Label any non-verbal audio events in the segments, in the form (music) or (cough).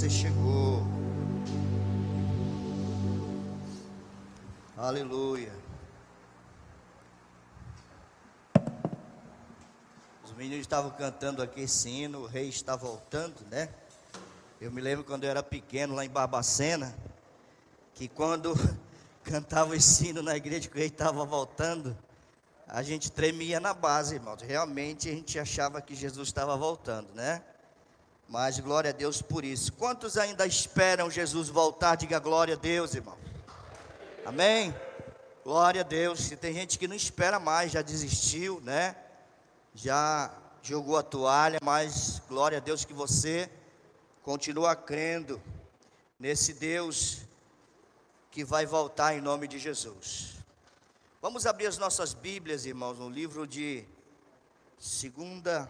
você chegou. Aleluia. Os meninos estavam cantando aqui esse hino, o rei está voltando, né? Eu me lembro quando eu era pequeno lá em Barbacena, que quando (laughs) cantava esse hino na igreja que o rei estava voltando, a gente tremia na base, irmãos. Realmente a gente achava que Jesus estava voltando, né? Mas glória a Deus por isso. Quantos ainda esperam Jesus voltar? Diga glória a Deus, irmão. Amém? Glória a Deus. Se tem gente que não espera mais, já desistiu, né? Já jogou a toalha, mas glória a Deus que você continua crendo nesse Deus que vai voltar em nome de Jesus. Vamos abrir as nossas Bíblias, irmãos, no livro de Segunda,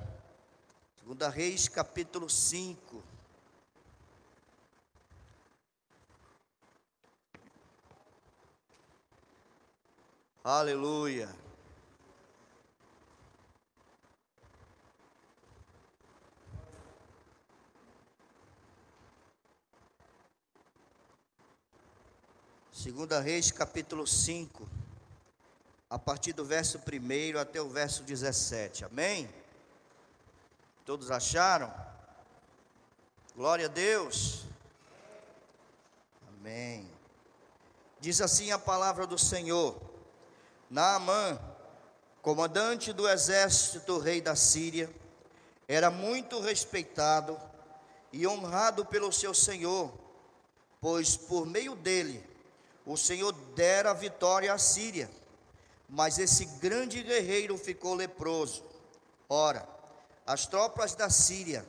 Segunda Reis, capítulo 5. Aleluia. Segunda Reis, capítulo 5, a partir do verso 1 até o verso 17. Amém? Todos acharam? Glória a Deus. Amém. Diz assim a palavra do Senhor: Naamã, comandante do exército do rei da Síria, era muito respeitado e honrado pelo seu senhor, pois por meio dele o Senhor dera vitória à Síria. Mas esse grande guerreiro ficou leproso. Ora, as tropas da Síria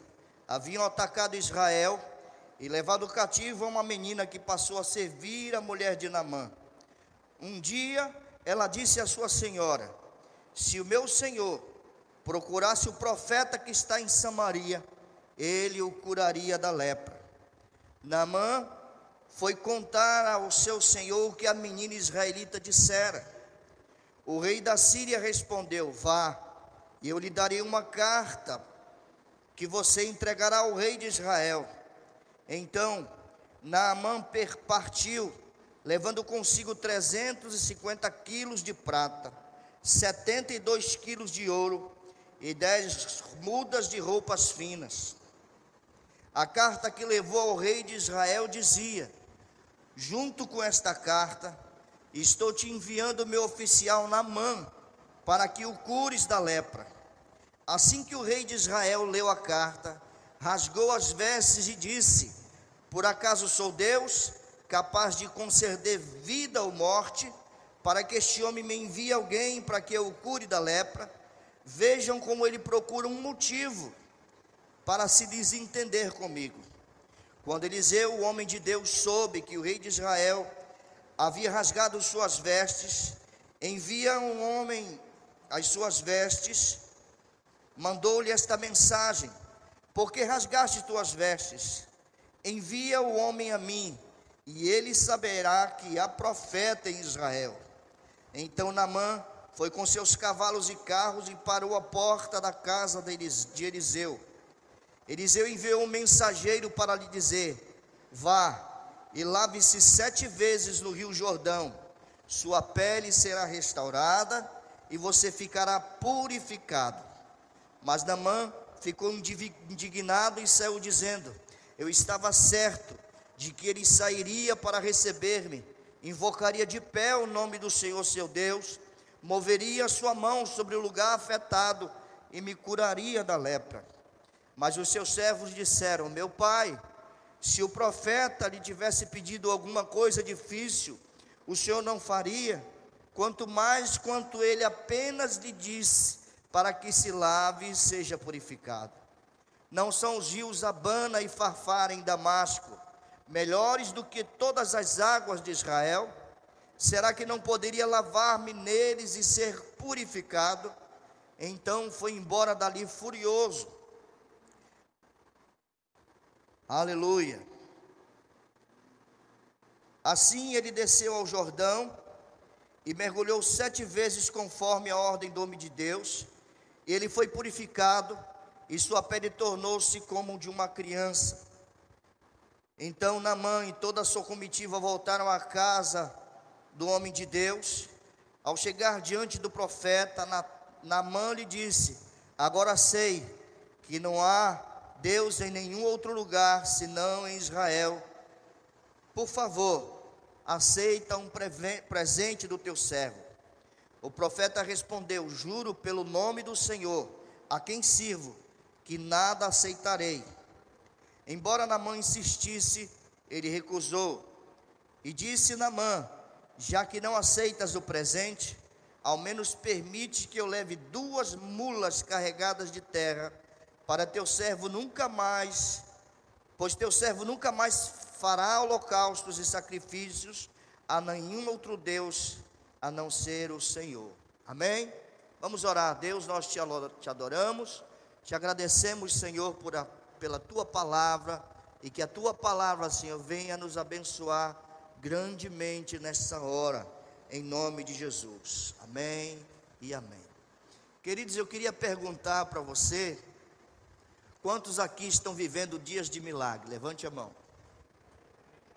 haviam atacado Israel e levado cativo uma menina que passou a servir a mulher de Naamã. Um dia ela disse à sua senhora: Se o meu senhor procurasse o profeta que está em Samaria, ele o curaria da lepra. Naamã foi contar ao seu senhor o que a menina israelita dissera. O rei da Síria respondeu: Vá, e eu lhe darei uma carta que você entregará ao rei de Israel. Então Naamã partiu levando consigo 350 quilos de prata, 72 quilos de ouro e 10 mudas de roupas finas. A carta que levou ao rei de Israel dizia: Junto com esta carta, estou te enviando meu oficial Namã, para que o cures da lepra. Assim que o rei de Israel leu a carta, rasgou as vestes e disse: Por acaso sou Deus? capaz de conceder vida ou morte, para que este homem me envie alguém para que eu o cure da lepra. Vejam como ele procura um motivo para se desentender comigo. Quando Eliseu, o homem de Deus, soube que o rei de Israel havia rasgado suas vestes, envia um homem as suas vestes, mandou-lhe esta mensagem: Porque rasgaste tuas vestes? Envia o homem a mim e ele saberá que há profeta em Israel. Então Namã foi com seus cavalos e carros e parou à porta da casa de Eliseu. Eliseu enviou um mensageiro para lhe dizer: Vá e lave-se sete vezes no rio Jordão, sua pele será restaurada e você ficará purificado. Mas Namã ficou indignado e saiu dizendo: Eu estava certo de que ele sairia para receber-me, invocaria de pé o nome do Senhor seu Deus, moveria sua mão sobre o lugar afetado e me curaria da lepra. Mas os seus servos disseram: Meu pai, se o profeta lhe tivesse pedido alguma coisa difícil, o senhor não faria, quanto mais quanto ele apenas lhe disse, para que se lave e seja purificado. Não são os rios Abana e Farfar em Damasco, melhores do que todas as águas de Israel? Será que não poderia lavar-me neles e ser purificado? Então foi embora dali furioso. Aleluia. Assim ele desceu ao Jordão e mergulhou sete vezes conforme a ordem do homem de Deus. Ele foi purificado e sua pele tornou-se como de uma criança. Então Naamã e toda a sua comitiva voltaram à casa do homem de Deus. Ao chegar diante do profeta, Naamã lhe disse: Agora sei que não há Deus em nenhum outro lugar senão em Israel. Por favor, aceita um presente do teu servo. O profeta respondeu: Juro pelo nome do Senhor, a quem sirvo, que nada aceitarei. Embora Namã insistisse, ele recusou. E disse Namã: Já que não aceitas o presente, ao menos permite que eu leve duas mulas carregadas de terra, para teu servo nunca mais, pois teu servo nunca mais fará holocaustos e sacrifícios a nenhum outro Deus a não ser o Senhor. Amém? Vamos orar. Deus, nós te adoramos, te agradecemos, Senhor, por a, pela tua palavra e que a tua palavra, Senhor, venha nos abençoar grandemente nessa hora, em nome de Jesus. Amém e amém. Queridos, eu queria perguntar para você: quantos aqui estão vivendo dias de milagre? Levante a mão.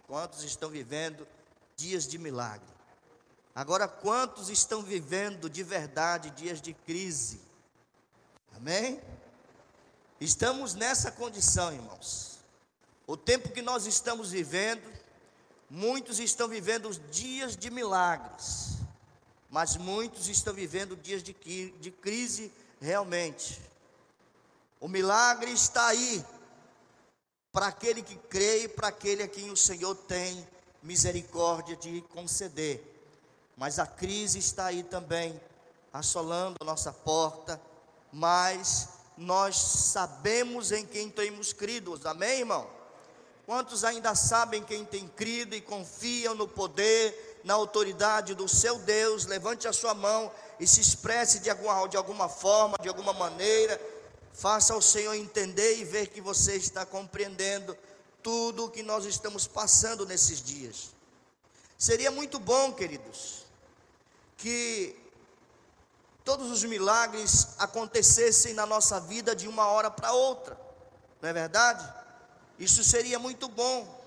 Quantos estão vivendo dias de milagre? Agora, quantos estão vivendo de verdade dias de crise? Amém? Estamos nessa condição, irmãos. O tempo que nós estamos vivendo, muitos estão vivendo dias de milagres, mas muitos estão vivendo dias de, de crise realmente. O milagre está aí, para aquele que crê e para aquele a quem o Senhor tem misericórdia de conceder. Mas a crise está aí também, assolando a nossa porta, mas nós sabemos em quem temos crido, amém, irmão? Quantos ainda sabem quem tem crido e confiam no poder, na autoridade do seu Deus? Levante a sua mão e se expresse de alguma, de alguma forma, de alguma maneira Faça o Senhor entender e ver que você está compreendendo tudo o que nós estamos passando nesses dias. Seria muito bom, queridos, que todos os milagres acontecessem na nossa vida de uma hora para outra, não é verdade? Isso seria muito bom,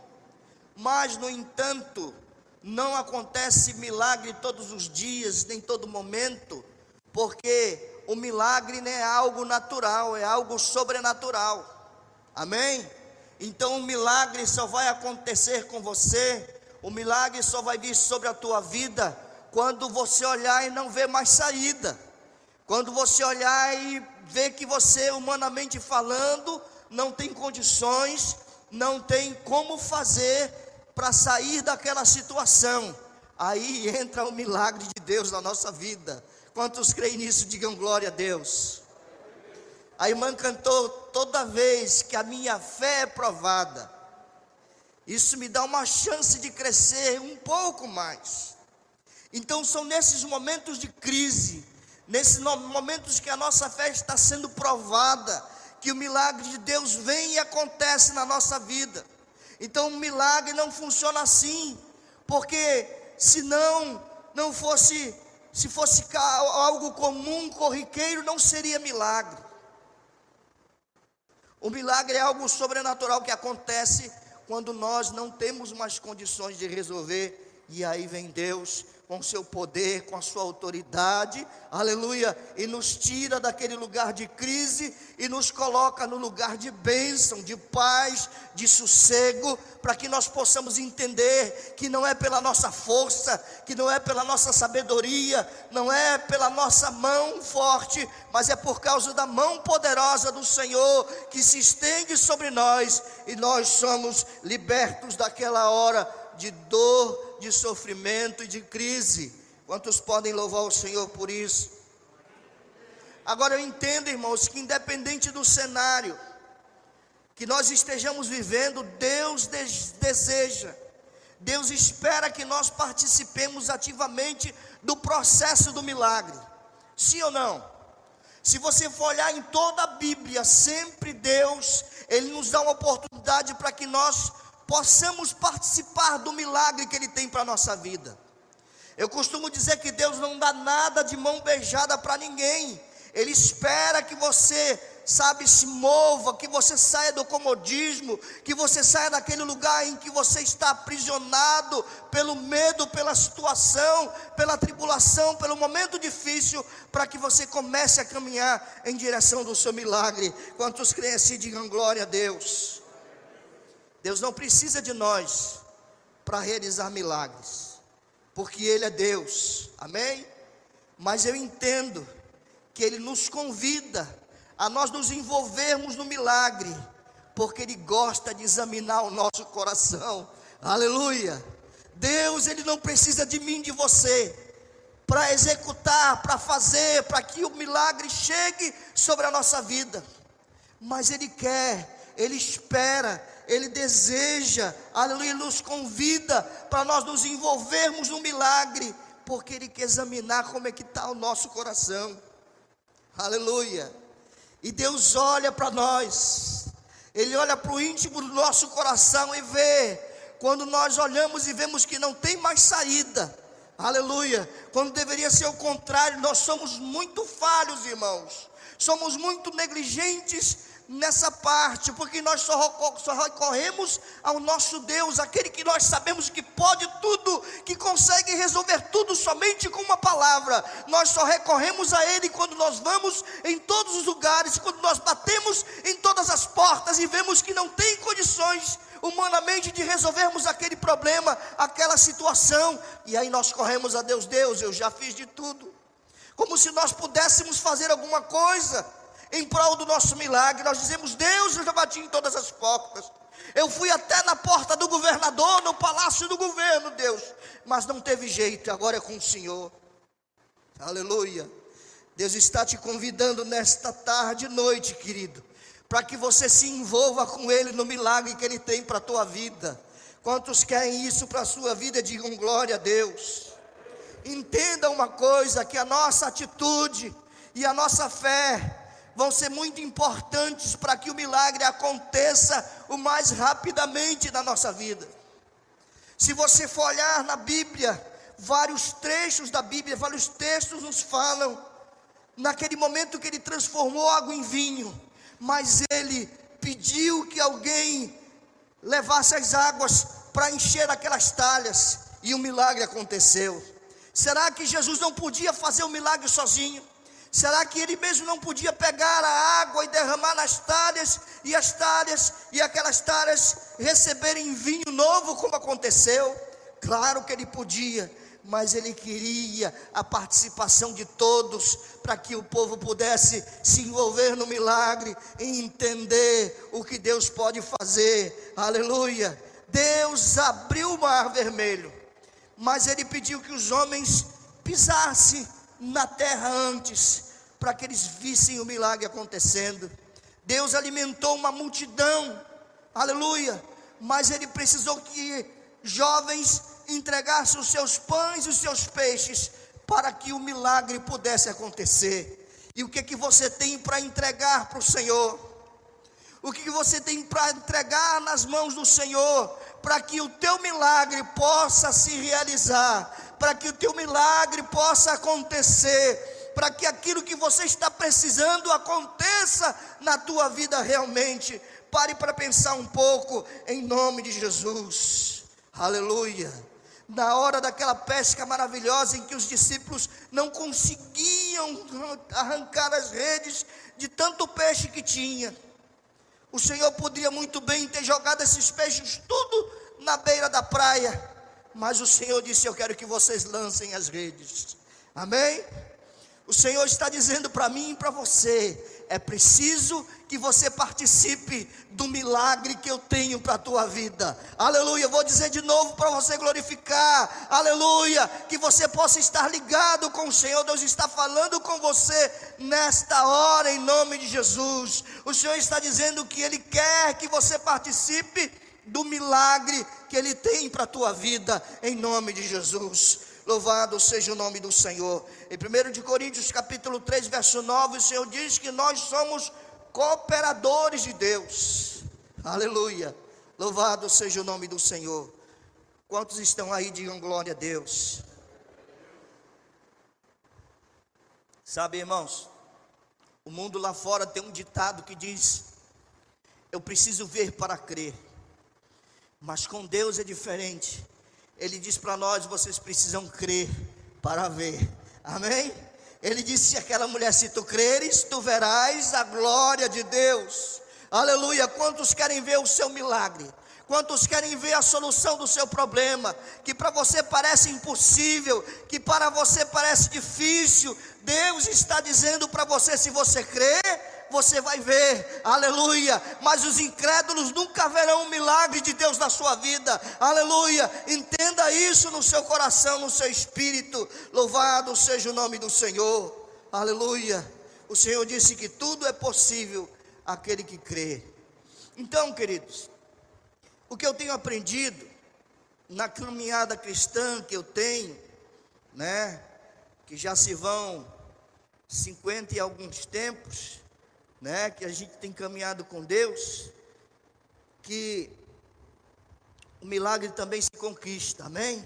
mas, no entanto, não acontece milagre todos os dias, nem todo momento, porque o milagre não é algo natural, é algo sobrenatural. Amém? Então o milagre só vai acontecer com você, o milagre só vai vir sobre a tua vida quando você olhar e não ver mais saída. Quando você olhar e ver que você, humanamente falando, não tem condições, não tem como fazer para sair daquela situação. Aí entra o milagre de Deus na nossa vida. Quantos creem nisso, digam glória a Deus. A irmã cantou toda vez que a minha fé é provada. Isso me dá uma chance de crescer um pouco mais. Então são nesses momentos de crise, nesses momentos que a nossa fé está sendo provada, que o milagre de Deus vem e acontece na nossa vida. Então o milagre não funciona assim, porque se não não fosse se fosse algo comum, corriqueiro, não seria milagre. O milagre é algo sobrenatural que acontece quando nós não temos mais condições de resolver, e aí vem Deus com seu poder, com a sua autoridade, aleluia, e nos tira daquele lugar de crise e nos coloca no lugar de bênção, de paz, de sossego, para que nós possamos entender que não é pela nossa força, que não é pela nossa sabedoria, não é pela nossa mão forte, mas é por causa da mão poderosa do Senhor que se estende sobre nós e nós somos libertos daquela hora de dor, de sofrimento e de crise. Quantos podem louvar o Senhor por isso? Agora eu entendo, irmãos, que independente do cenário que nós estejamos vivendo, Deus deseja, Deus espera que nós participemos ativamente do processo do milagre. Sim ou não? Se você for olhar em toda a Bíblia, sempre Deus, Ele nos dá uma oportunidade para que nós possamos participar do milagre que Ele tem para a nossa vida. Eu costumo dizer que Deus não dá nada de mão beijada para ninguém, Ele espera que você, sabe, se mova, que você saia do comodismo, que você saia daquele lugar em que você está aprisionado pelo medo, pela situação, pela tribulação, pelo momento difícil, para que você comece a caminhar em direção do seu milagre. Quantos creem assim, digam glória a Deus. Deus não precisa de nós para realizar milagres, porque Ele é Deus, amém? Mas eu entendo que Ele nos convida a nós nos envolvermos no milagre, porque Ele gosta de examinar o nosso coração, aleluia. Deus, Ele não precisa de mim, de você, para executar, para fazer, para que o milagre chegue sobre a nossa vida, mas Ele quer, Ele espera, Ele deseja, aleluia, Ele nos convida para nós nos envolvermos no milagre, porque Ele quer examinar como é que está o nosso coração. Aleluia. E Deus olha para nós, Ele olha para o íntimo do nosso coração e vê, quando nós olhamos e vemos que não tem mais saída, aleluia, quando deveria ser o contrário, nós somos muito falhos, irmãos, somos muito negligentes nessa parte, porque nós só, recorremos ao nosso Deus, aquele que nós sabemos que pode tudo, que consegue resolver tudo somente com uma palavra. Nós só recorremos a Ele quando nós vamos em todos os lugares, quando nós batemos em todas as portas e vemos que não tem condições humanamente de resolvermos aquele problema, aquela situação, e aí nós corremos a Deus, Deus, eu já fiz de tudo. Como se nós pudéssemos fazer alguma coisa em prol do nosso milagre. Nós dizemos: Deus, eu já bati em todas as portas. Eu fui até na porta do governador, no palácio do governo, Deus, mas não teve jeito, agora é com o Senhor. Aleluia. Deus está te convidando nesta tarde e noite, querido, para que você se envolva com Ele no milagre que Ele tem para a tua vida. Quantos querem isso para a sua vida, digam glória a Deus. Entenda uma coisa: que a nossa atitude e a nossa fé vão ser muito importantes para que o milagre aconteça o mais rapidamente na nossa vida. Se você for olhar na Bíblia, vários trechos da Bíblia, vários textos nos falam naquele momento que ele transformou água em vinho, mas ele pediu que alguém levasse as águas para encher aquelas talhas e o milagre aconteceu. Será que Jesus não podia fazer o milagre sozinho? Será que ele mesmo não podia pegar a água e derramar nas talhas, e as talhas, e aquelas talhas receberem vinho novo, como aconteceu? Claro que ele podia, mas ele queria a participação de todos, para que o povo pudesse se envolver no milagre e entender o que Deus pode fazer. Aleluia! Deus abriu o mar vermelho, mas ele pediu que os homens pisassem na terra antes, para que eles vissem o milagre acontecendo. Deus alimentou uma multidão, aleluia, mas ele precisou que jovens entregassem os seus pães e os seus peixes para que o milagre pudesse acontecer. E o que que você tem para entregar para o Senhor? O que, que você tem para entregar nas mãos do Senhor, para que o teu milagre possa se realizar, para que o teu milagre possa acontecer, para que aquilo que você está precisando aconteça na tua vida realmente. Pare para pensar um pouco em nome de Jesus. Aleluia. Na hora daquela pesca maravilhosa em que os discípulos não conseguiam arrancar as redes de tanto peixe que tinha. O Senhor poderia muito bem ter jogado esses peixes tudo na beira da praia mas o Senhor disse: Eu quero que vocês lancem as redes. Amém? O Senhor está dizendo para mim e para você: é preciso que você participe do milagre que eu tenho para a tua vida. Aleluia. Vou dizer de novo para você glorificar. Aleluia. Que você possa estar ligado com o Senhor. Deus está falando com você nesta hora, em nome de Jesus. O Senhor está dizendo que Ele quer que você participe do milagre que Ele tem para a tua vida, em nome de Jesus. Louvado seja o nome do Senhor. Em 1 de Coríntios, capítulo 3, verso 9, o Senhor diz que nós somos cooperadores de Deus. Aleluia. Louvado seja o nome do Senhor. Quantos estão aí, digam glória a Deus. Sabe, irmãos, O mundo lá fora tem um ditado que diz: Eu preciso ver para crer. Mas com Deus é diferente. Ele diz para nós: vocês precisam crer para ver. Amém? Ele disse àquela mulher: se tu creres, tu verás a glória de Deus. Aleluia. Quantos querem ver o seu milagre? Quantos querem ver a solução do seu problema? Que para você parece impossível, que para você parece difícil. Deus está dizendo para você: se você crer, você vai ver, aleluia. Mas os incrédulos nunca verão o milagre de Deus na sua vida, aleluia. Entenda isso no seu coração, no seu espírito. Louvado seja o nome do Senhor, aleluia. O Senhor disse que tudo é possível aquele que crê. Então, queridos, o que eu tenho aprendido na caminhada cristã que eu tenho, né, que já se vão 50 e alguns tempos, né, que a gente tem caminhado com Deus, que o milagre também se conquista, amém?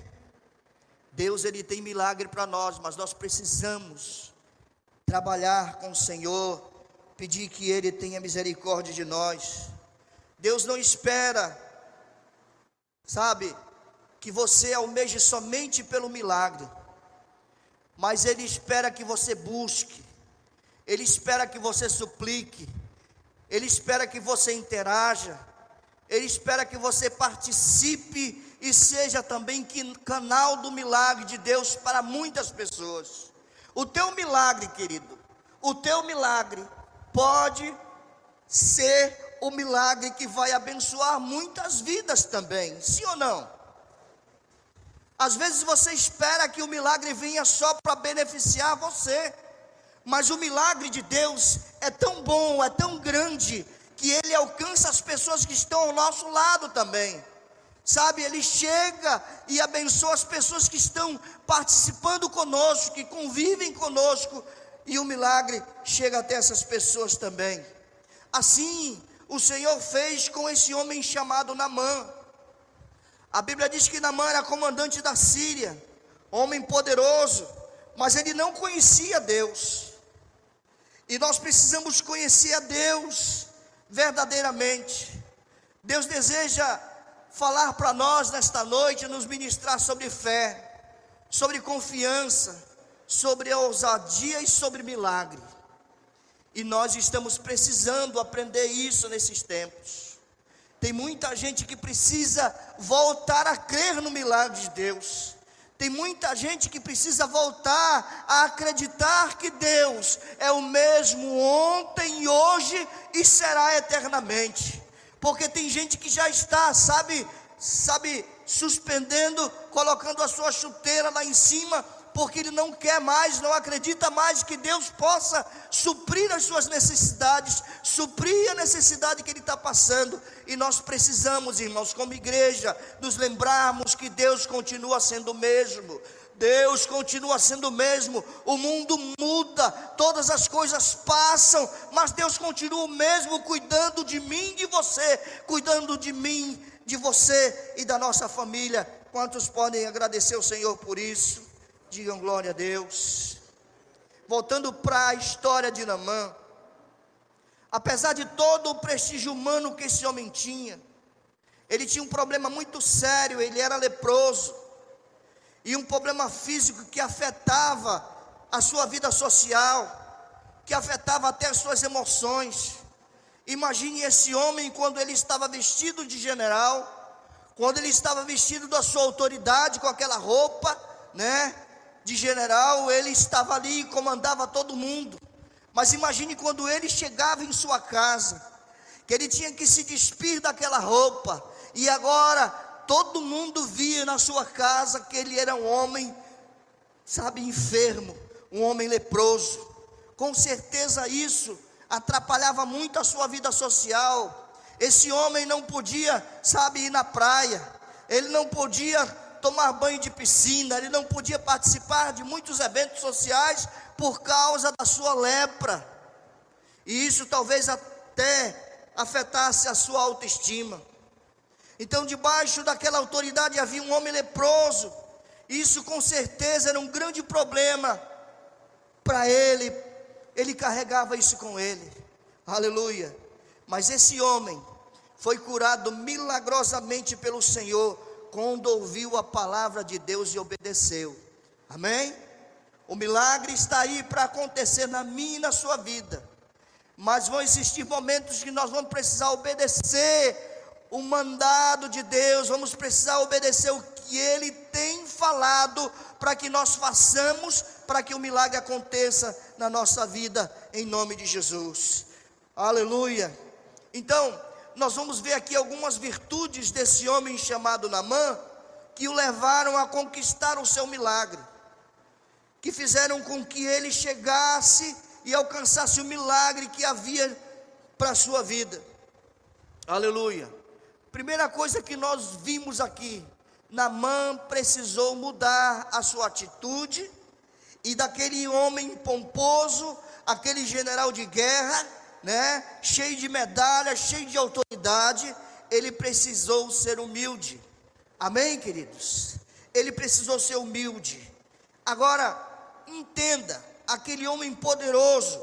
Deus ele tem milagre para nós, mas nós precisamos trabalhar com o Senhor, pedir que ele tenha misericórdia de nós. Deus não espera, sabe, que você almeje somente pelo milagre, mas ele espera que você busque, ele espera que você suplique, Ele espera que você interaja, Ele espera que você participe e seja também canal do milagre de Deus para muitas pessoas. O teu milagre, querido, o teu milagre pode ser o milagre que vai abençoar muitas vidas também, sim ou não? Às vezes você espera que o milagre venha só para beneficiar você. Mas o milagre de Deus é tão bom, é tão grande, que ele alcança as pessoas que estão ao nosso lado também. Sabe, ele chega e abençoa as pessoas que estão participando conosco, que convivem conosco, e o milagre chega até essas pessoas também. Assim, o Senhor fez com esse homem chamado Namã. A Bíblia diz que Namã era comandante da Síria, homem poderoso, mas ele não conhecia Deus. E nós precisamos conhecer a Deus verdadeiramente. Deus deseja falar para nós nesta noite, nos ministrar sobre fé, sobre confiança, sobre ousadia e sobre milagre. E nós estamos precisando aprender isso nesses tempos. Tem muita gente que precisa voltar a crer no milagre de Deus. Tem muita gente que precisa voltar a acreditar que Deus é o mesmo ontem, hoje e será eternamente. Porque tem gente que já está, sabe, sabe, suspendendo, colocando a sua chuteira lá em cima porque ele não quer mais, não acredita mais que Deus possa suprir as suas necessidades, suprir a necessidade que ele está passando. E nós precisamos, irmãos, como igreja, nos lembrarmos que Deus continua sendo o mesmo. Deus continua sendo o mesmo, o mundo muda, todas as coisas passam, mas Deus continua o mesmo, cuidando de mim e de você, cuidando de mim, de você e da nossa família. Quantos podem agradecer o Senhor por isso? Digam glória a Deus. Voltando para a história de Namã, apesar de todo o prestígio humano que esse homem tinha, ele tinha um problema muito sério, ele era leproso, e um problema físico que afetava a sua vida social, que afetava até as suas emoções. Imagine esse homem quando ele estava vestido de general, quando ele estava vestido da sua autoridade com aquela roupa, né? De general, ele estava ali e comandava todo mundo. Mas imagine quando ele chegava em sua casa, que ele tinha que se despir daquela roupa, e agora todo mundo via na sua casa que ele era um homem, sabe, enfermo, um homem leproso. Com certeza isso atrapalhava muito a sua vida social. Esse homem não podia, sabe, ir na praia, ele não podia tomar banho de piscina, ele não podia participar de muitos eventos sociais por causa da sua lepra. E isso talvez até afetasse a sua autoestima. Então, debaixo daquela autoridade havia um homem leproso. Isso com certeza era um grande problema para ele, ele carregava isso com ele. Aleluia. Mas esse homem foi curado milagrosamente pelo Senhor quando ouviu a palavra de Deus e obedeceu. Amém? O milagre está aí para acontecer na minha e na sua vida. Mas vão existir momentos que nós vamos precisar obedecer o mandado de Deus, vamos precisar obedecer o que Ele tem falado para que nós façamos, para que o milagre aconteça na nossa vida, em nome de Jesus. Aleluia. Então, nós vamos ver aqui algumas virtudes desse homem chamado Namã, que o levaram a conquistar o seu milagre, que fizeram com que ele chegasse e alcançasse o milagre que havia para a sua vida. Aleluia. Primeira coisa que nós vimos aqui, Namã precisou mudar a sua atitude e daquele homem pomposo, aquele general de guerra, né, cheio de medalhas, cheio de autoridade, ele precisou ser humilde. Amém, queridos? Ele precisou ser humilde. Agora, entenda, aquele homem poderoso,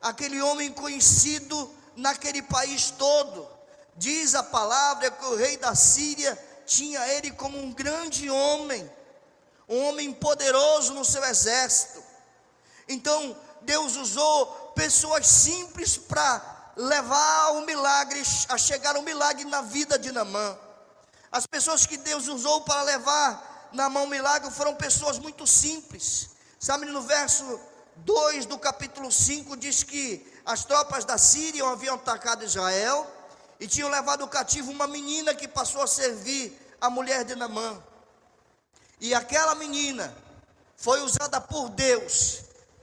aquele homem conhecido naquele país todo, Diz a palavra que o rei da Síria tinha ele como um grande homem, um homem poderoso no seu exército. Então, Deus usou pessoas simples para levar o milagre, a chegar o milagre na vida de Namã. As pessoas que Deus usou para levar na mão o milagre foram pessoas muito simples. Sabe, no verso 2 do capítulo 5 diz que as tropas da Síria haviam atacado Israel e tinham levado cativo uma menina que passou a servir a mulher de Namã. E aquela menina foi usada por Deus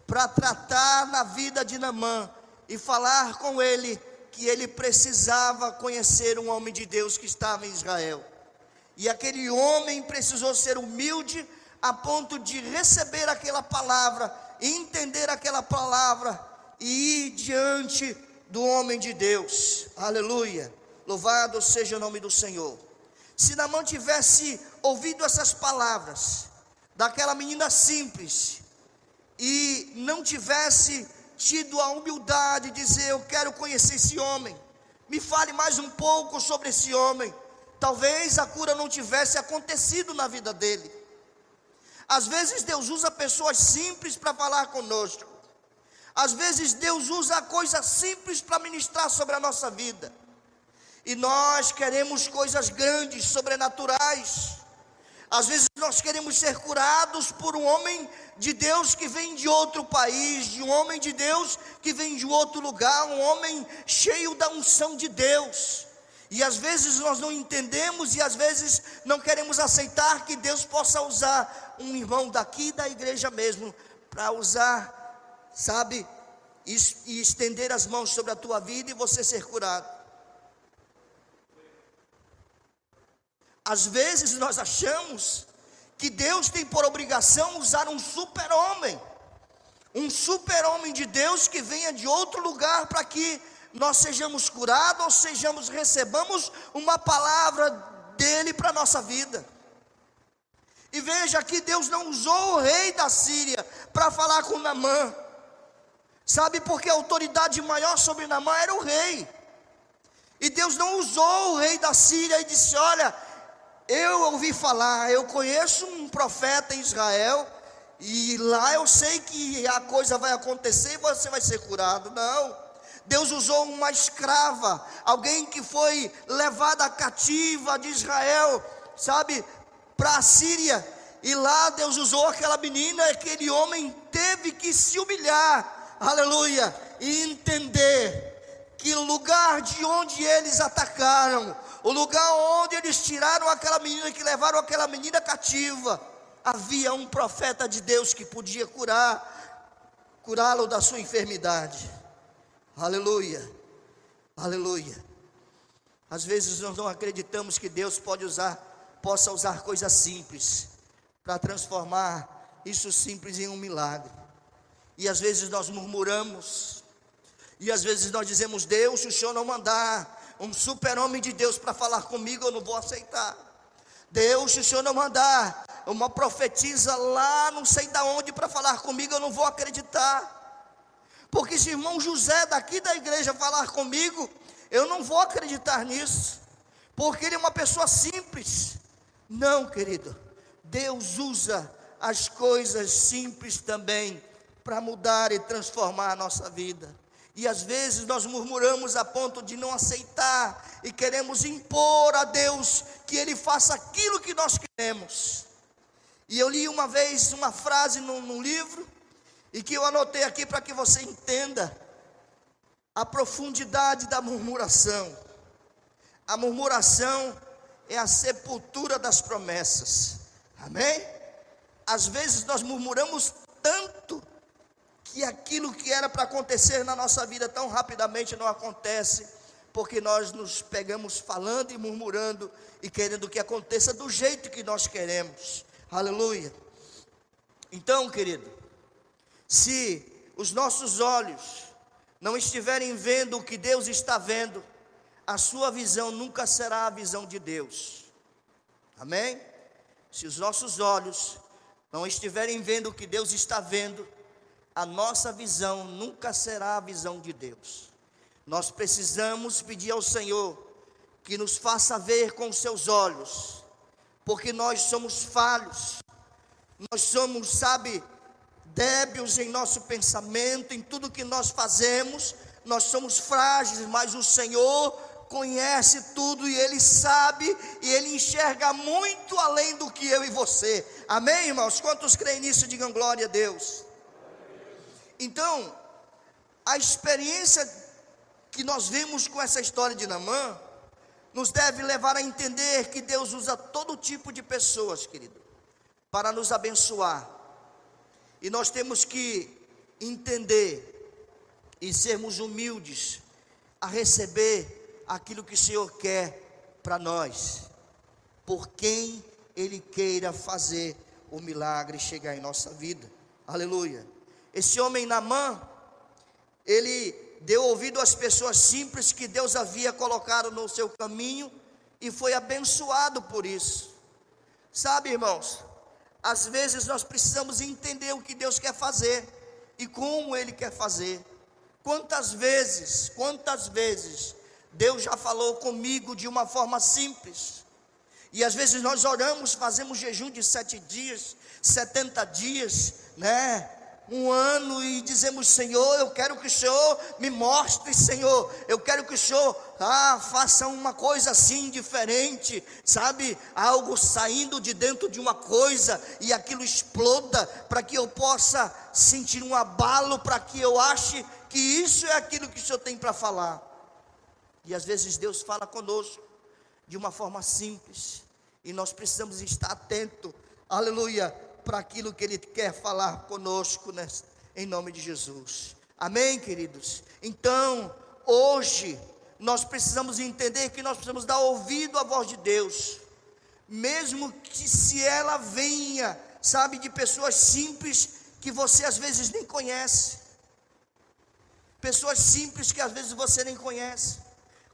para tratar na vida de Namã e falar com ele que ele precisava conhecer um homem de Deus que estava em Israel. E aquele homem precisou ser humilde a ponto de receber aquela palavra, entender aquela palavra e ir diante do homem de Deus. Aleluia. Louvado seja o nome do Senhor. Se Namã tivesse ouvido essas palavras daquela menina simples e não tivesse tido a humildade de dizer: Eu quero conhecer esse homem, me fale mais um pouco sobre esse homem. Talvez a cura não tivesse acontecido na vida dele. Às vezes Deus usa pessoas simples para falar conosco. Às vezes Deus usa coisas simples para ministrar sobre a nossa vida. E nós queremos coisas grandes, sobrenaturais. Às vezes nós queremos ser curados por um homem de Deus que vem de outro país, de um homem de Deus que vem de outro lugar, um homem cheio da unção de Deus. E às vezes nós não entendemos e às vezes não queremos aceitar que Deus possa usar um irmão daqui da igreja mesmo para usar sabe, e, estender as mãos sobre a tua vida e você ser curado. Às vezes nós achamos que Deus tem por obrigação usar um super-homem, um super-homem de Deus que venha de outro lugar para que nós sejamos curados ou sejamos, recebamos uma palavra dele para nossa vida. E veja que Deus não usou o rei da Síria para falar com Namã. Sabe porque a autoridade maior sobre Namã era o rei. E Deus não usou o rei da Síria e disse: Olha, eu ouvi falar, eu conheço um profeta em Israel, e lá eu sei que a coisa vai acontecer e você vai ser curado. Não. Deus usou uma escrava, alguém que foi levada cativa de Israel, sabe, para a Síria. E lá Deus usou aquela menina, aquele homem teve que se humilhar aleluia, e entender que o lugar de onde eles atacaram, o lugar onde eles tiraram aquela menina, que levaram aquela menina cativa, havia um profeta de Deus que podia curar, curá-lo da sua enfermidade. Aleluia, aleluia. Às vezes nós não acreditamos que Deus pode usar, possa usar coisas simples para transformar isso simples em um milagre. E às vezes nós murmuramos. E às vezes nós dizemos: Deus, se o Senhor não mandar um super-homem de Deus para falar comigo, eu não vou aceitar. Deus, se o Senhor não mandar uma profetisa lá, não sei da onde, para falar comigo, eu não vou acreditar. Porque se irmão José daqui da igreja falar comigo, eu não vou acreditar nisso, porque ele é uma pessoa simples. Não, querido, Deus usa as coisas simples também para mudar e transformar a nossa vida. E às vezes nós murmuramos a ponto de não aceitar e queremos impor a Deus que Ele faça aquilo que nós queremos. E eu li uma vez uma frase num, num livro, e que eu anotei aqui para que você entenda a profundidade da murmuração. A murmuração é a sepultura das promessas. Amém? Às vezes nós murmuramos tanto que aquilo que era para acontecer na nossa vida tão rapidamente não acontece, porque nós nos pegamos falando e murmurando e querendo que aconteça do jeito que nós queremos. Aleluia. Então, querido, se os nossos olhos não estiverem vendo o que Deus está vendo, a sua visão nunca será a visão de Deus. Amém? Se os nossos olhos não estiverem vendo o que Deus está vendo, a nossa visão nunca será a visão de Deus. Nós precisamos pedir ao Senhor que nos faça ver com seus olhos, porque nós somos falhos, nós somos, sabe, débeis em nosso pensamento, em tudo que nós fazemos, nós somos frágeis, mas o Senhor conhece tudo e Ele sabe e Ele enxerga muito além do que eu e você. Amém, irmãos? Quantos creem nisso? Digam glória a Deus. Então, a experiência que nós vimos com essa história de Namã, nos deve levar a entender que Deus usa todo tipo de pessoas, querido, para nos abençoar. E nós temos que entender e sermos humildes a receber aquilo que o Senhor quer para nós, por quem Ele queira fazer o milagre chegar em nossa vida. Aleluia. Esse homem Namã, ele deu ouvido às pessoas simples que Deus havia colocado no seu caminho e foi abençoado por isso. Sabe, irmãos, às vezes nós precisamos entender o que Deus quer fazer e como Ele quer fazer. Quantas vezes, quantas vezes Deus já falou comigo de uma forma simples. E às vezes nós oramos, fazemos jejum de sete dias, setenta dias, né? Um ano e dizemos: Senhor, eu quero que o Senhor me mostre, Senhor, eu quero que o Senhor ah, faça uma coisa assim diferente, sabe? Algo saindo de dentro de uma coisa e aquilo exploda, para que eu possa sentir um abalo, para que eu ache que isso é aquilo que o Senhor tem para falar. E às vezes Deus fala conosco de uma forma simples, e nós precisamos estar atento, aleluia para aquilo que Ele quer falar conosco nessa, em nome de Jesus. Amém, queridos? Então, hoje, nós precisamos entender que nós precisamos dar ouvido à voz de Deus, mesmo que se ela venha, sabe, de pessoas simples que você às vezes nem conhece, pessoas simples que às vezes você nem conhece.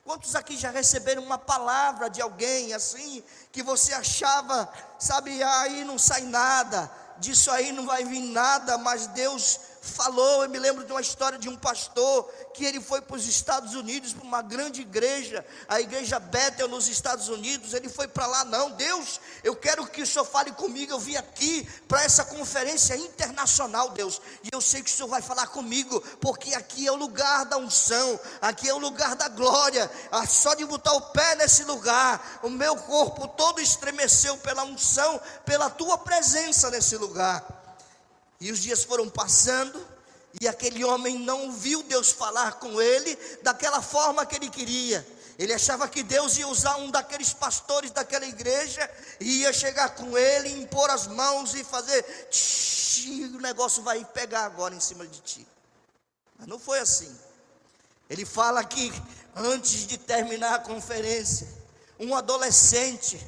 Quantos aqui já receberam uma palavra de alguém assim, que você achava, sabe, aí não sai nada, disso aí não vai vir nada, mas Deus falou. Eu me lembro de uma história de um pastor que ele foi para os Estados Unidos, para uma grande igreja, a igreja Bethel nos Estados Unidos. Ele foi para lá, não, Deus, eu quero que o Senhor fale comigo. Eu vim aqui para essa conferência internacional, Deus, e eu sei que o Senhor vai falar comigo, porque aqui é o lugar da unção, aqui é o lugar da glória. Ah, só de botar o pé nesse lugar, o meu corpo todo estremeceu pela unção, pela tua presença nesse lugar. E os dias foram passando, e aquele homem não viu Deus falar com ele daquela forma que ele queria. Ele achava que Deus ia usar um daqueles pastores daquela igreja e ia chegar com ele, impor as mãos e fazer, o negócio vai pegar agora em cima de ti. Mas não foi assim. Ele fala que antes de terminar a conferência, um adolescente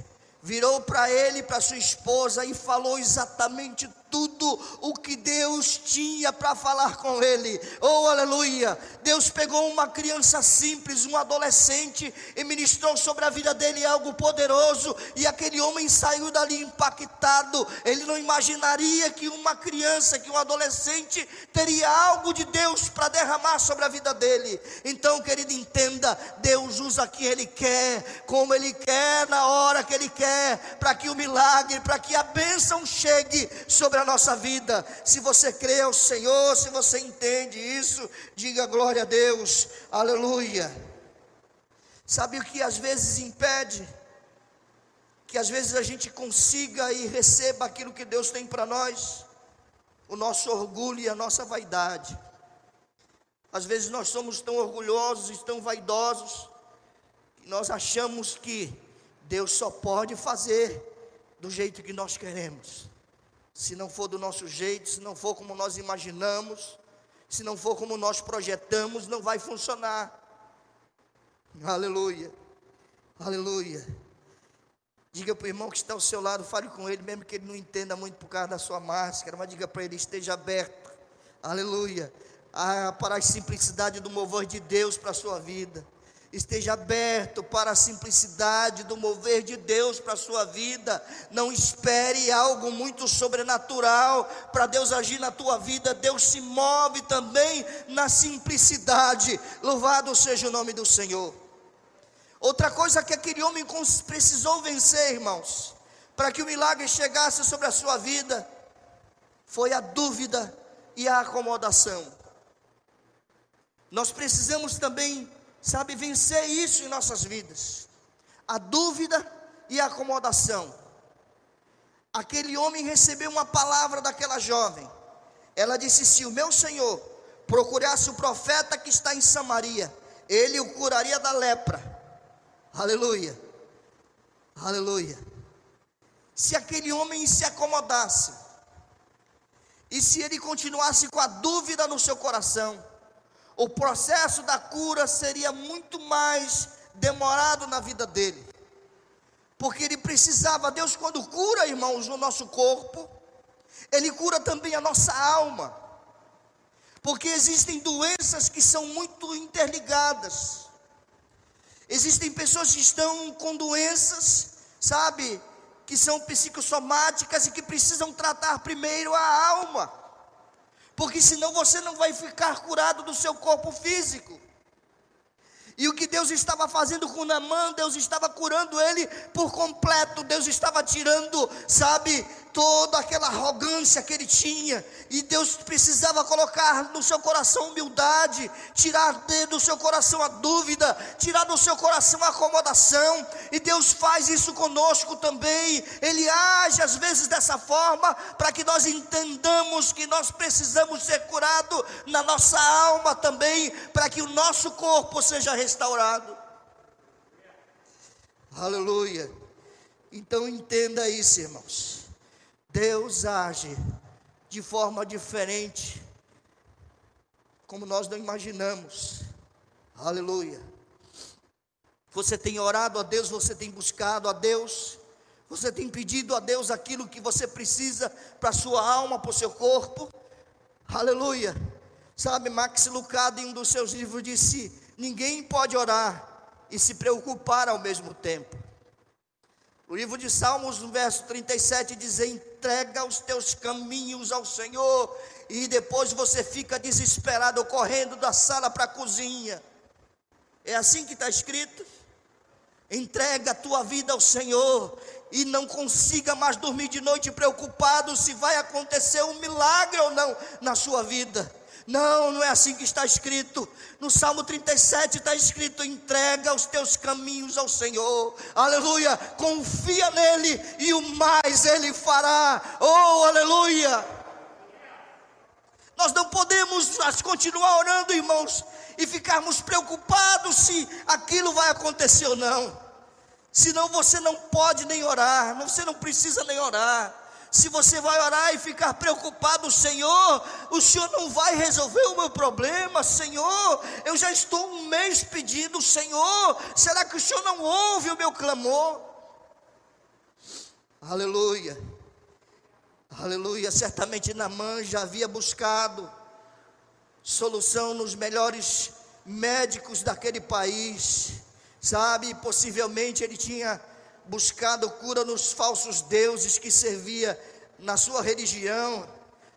virou para ele, para sua esposa e falou exatamente tudo o que Deus tinha para falar com ele. Oh, aleluia! Deus pegou uma criança simples, um adolescente, e ministrou sobre a vida dele algo poderoso, e aquele homem saiu dali impactado. Ele não imaginaria que uma criança, que um adolescente teria algo de Deus para derramar sobre a vida dele. Então, querido, entenda: Deus usa quem Ele quer, como Ele quer, na hora que Ele quer, para que o milagre, para que a bênção chegue sobre sobre a nossa vida. Se você crê ao Senhor, se você entende isso, diga glória a Deus, aleluia. Sabe o que às vezes impede? Que às vezes a gente consiga e receba aquilo que Deus tem para nós? O nosso orgulho e a nossa vaidade. Às vezes nós somos tão orgulhosos e tão vaidosos, que nós achamos que Deus só pode fazer do jeito que nós queremos se não for do nosso jeito, se não for como nós imaginamos, se não for como nós projetamos, não vai funcionar. Aleluia, aleluia. Diga para o irmão que está ao seu lado, fale com ele, mesmo que ele não entenda muito por causa da sua máscara, mas diga para ele: esteja aberto, aleluia, para a simplicidade do mover de Deus para a sua vida esteja aberto para a simplicidade do mover de Deus para a sua vida. Não espere algo muito sobrenatural para Deus agir na tua vida. Deus se move também na simplicidade. Louvado seja o nome do Senhor. Outra coisa que aquele homem precisou vencer, irmãos, para que o milagre chegasse sobre a sua vida, foi a dúvida e a acomodação. Nós precisamos também sabe, vencer isso em nossas vidas: a dúvida e a acomodação. Aquele homem recebeu uma palavra daquela jovem. Ela disse: Se o meu senhor procurasse o profeta que está em Samaria, ele o curaria da lepra. Aleluia, aleluia. Se aquele homem se acomodasse, e se ele continuasse com a dúvida no seu coração, o processo da cura seria muito mais demorado na vida dele. Porque ele precisava, Deus, quando cura, irmãos, o nosso corpo, Ele cura também a nossa alma. Porque existem doenças que são muito interligadas. Existem pessoas que estão com doenças, sabe, que são psicossomáticas e que precisam tratar primeiro a alma porque senão você não vai ficar curado do seu corpo físico. E o que Deus estava fazendo com Namã, Deus estava curando ele por completo, Deus estava tirando, sabe, toda aquela arrogância que ele tinha, e Deus precisava colocar no seu coração humildade, tirar do seu coração a dúvida, tirar do seu coração a acomodação, e Deus faz isso conosco também. Ele age às vezes dessa forma para que nós entendamos que nós precisamos ser curados na nossa alma também, para que o nosso corpo seja restaurado. Aleluia. Então entenda isso, irmãos. Deus age de forma diferente, como nós não imaginamos. Aleluia. Você tem orado a Deus, você tem buscado a Deus, você tem pedido a Deus aquilo que você precisa para a sua alma, para o seu corpo. Aleluia. Sabe, Max Lucado, em um dos seus livros, disse: Ninguém pode orar e se preocupar ao mesmo tempo. O livro de Salmos, no verso 37, diz: entrega os teus caminhos ao Senhor, e depois você fica desesperado, correndo da sala para a cozinha. É assim que está escrito? Entrega a tua vida ao Senhor, e não consiga mais dormir de noite preocupado se vai acontecer um milagre ou não na sua vida. Não, não é assim que está escrito. No Salmo 37 está escrito: entrega os teus caminhos ao Senhor, aleluia. Confia nele e o mais ele fará, oh, aleluia. Nós não podemos continuar orando, irmãos, e ficarmos preocupados se aquilo vai acontecer ou não. Senão você não pode nem orar, você não precisa nem orar. Se você vai orar e ficar preocupado, Senhor, o Senhor não vai resolver o meu problema, Senhor. Eu já estou um mês pedindo, Senhor. Será que o Senhor não ouve o meu clamor? Aleluia, Aleluia. Certamente Namã já havia buscado solução nos melhores médicos daquele país, sabe? Possivelmente ele tinha buscado cura nos falsos deuses que servia na sua religião,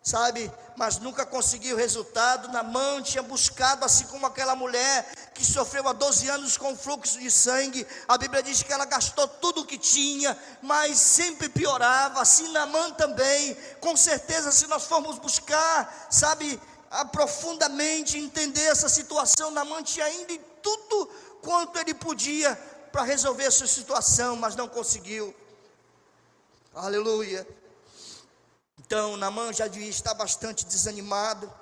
sabe? Mas nunca conseguiu resultado. Namã tinha buscado, assim como aquela mulher que sofreu há 12 anos com fluxo de sangue. A Bíblia diz que ela gastou tudo o que tinha, mas sempre piorava. Assim Namã também. Com certeza, se nós formos buscar, sabe, profundamente entender essa situação, Namã tinha ainda tudo quanto ele podia para resolver essa situação, mas não conseguiu. Aleluia. Então, Namã já devia estar bastante desanimado.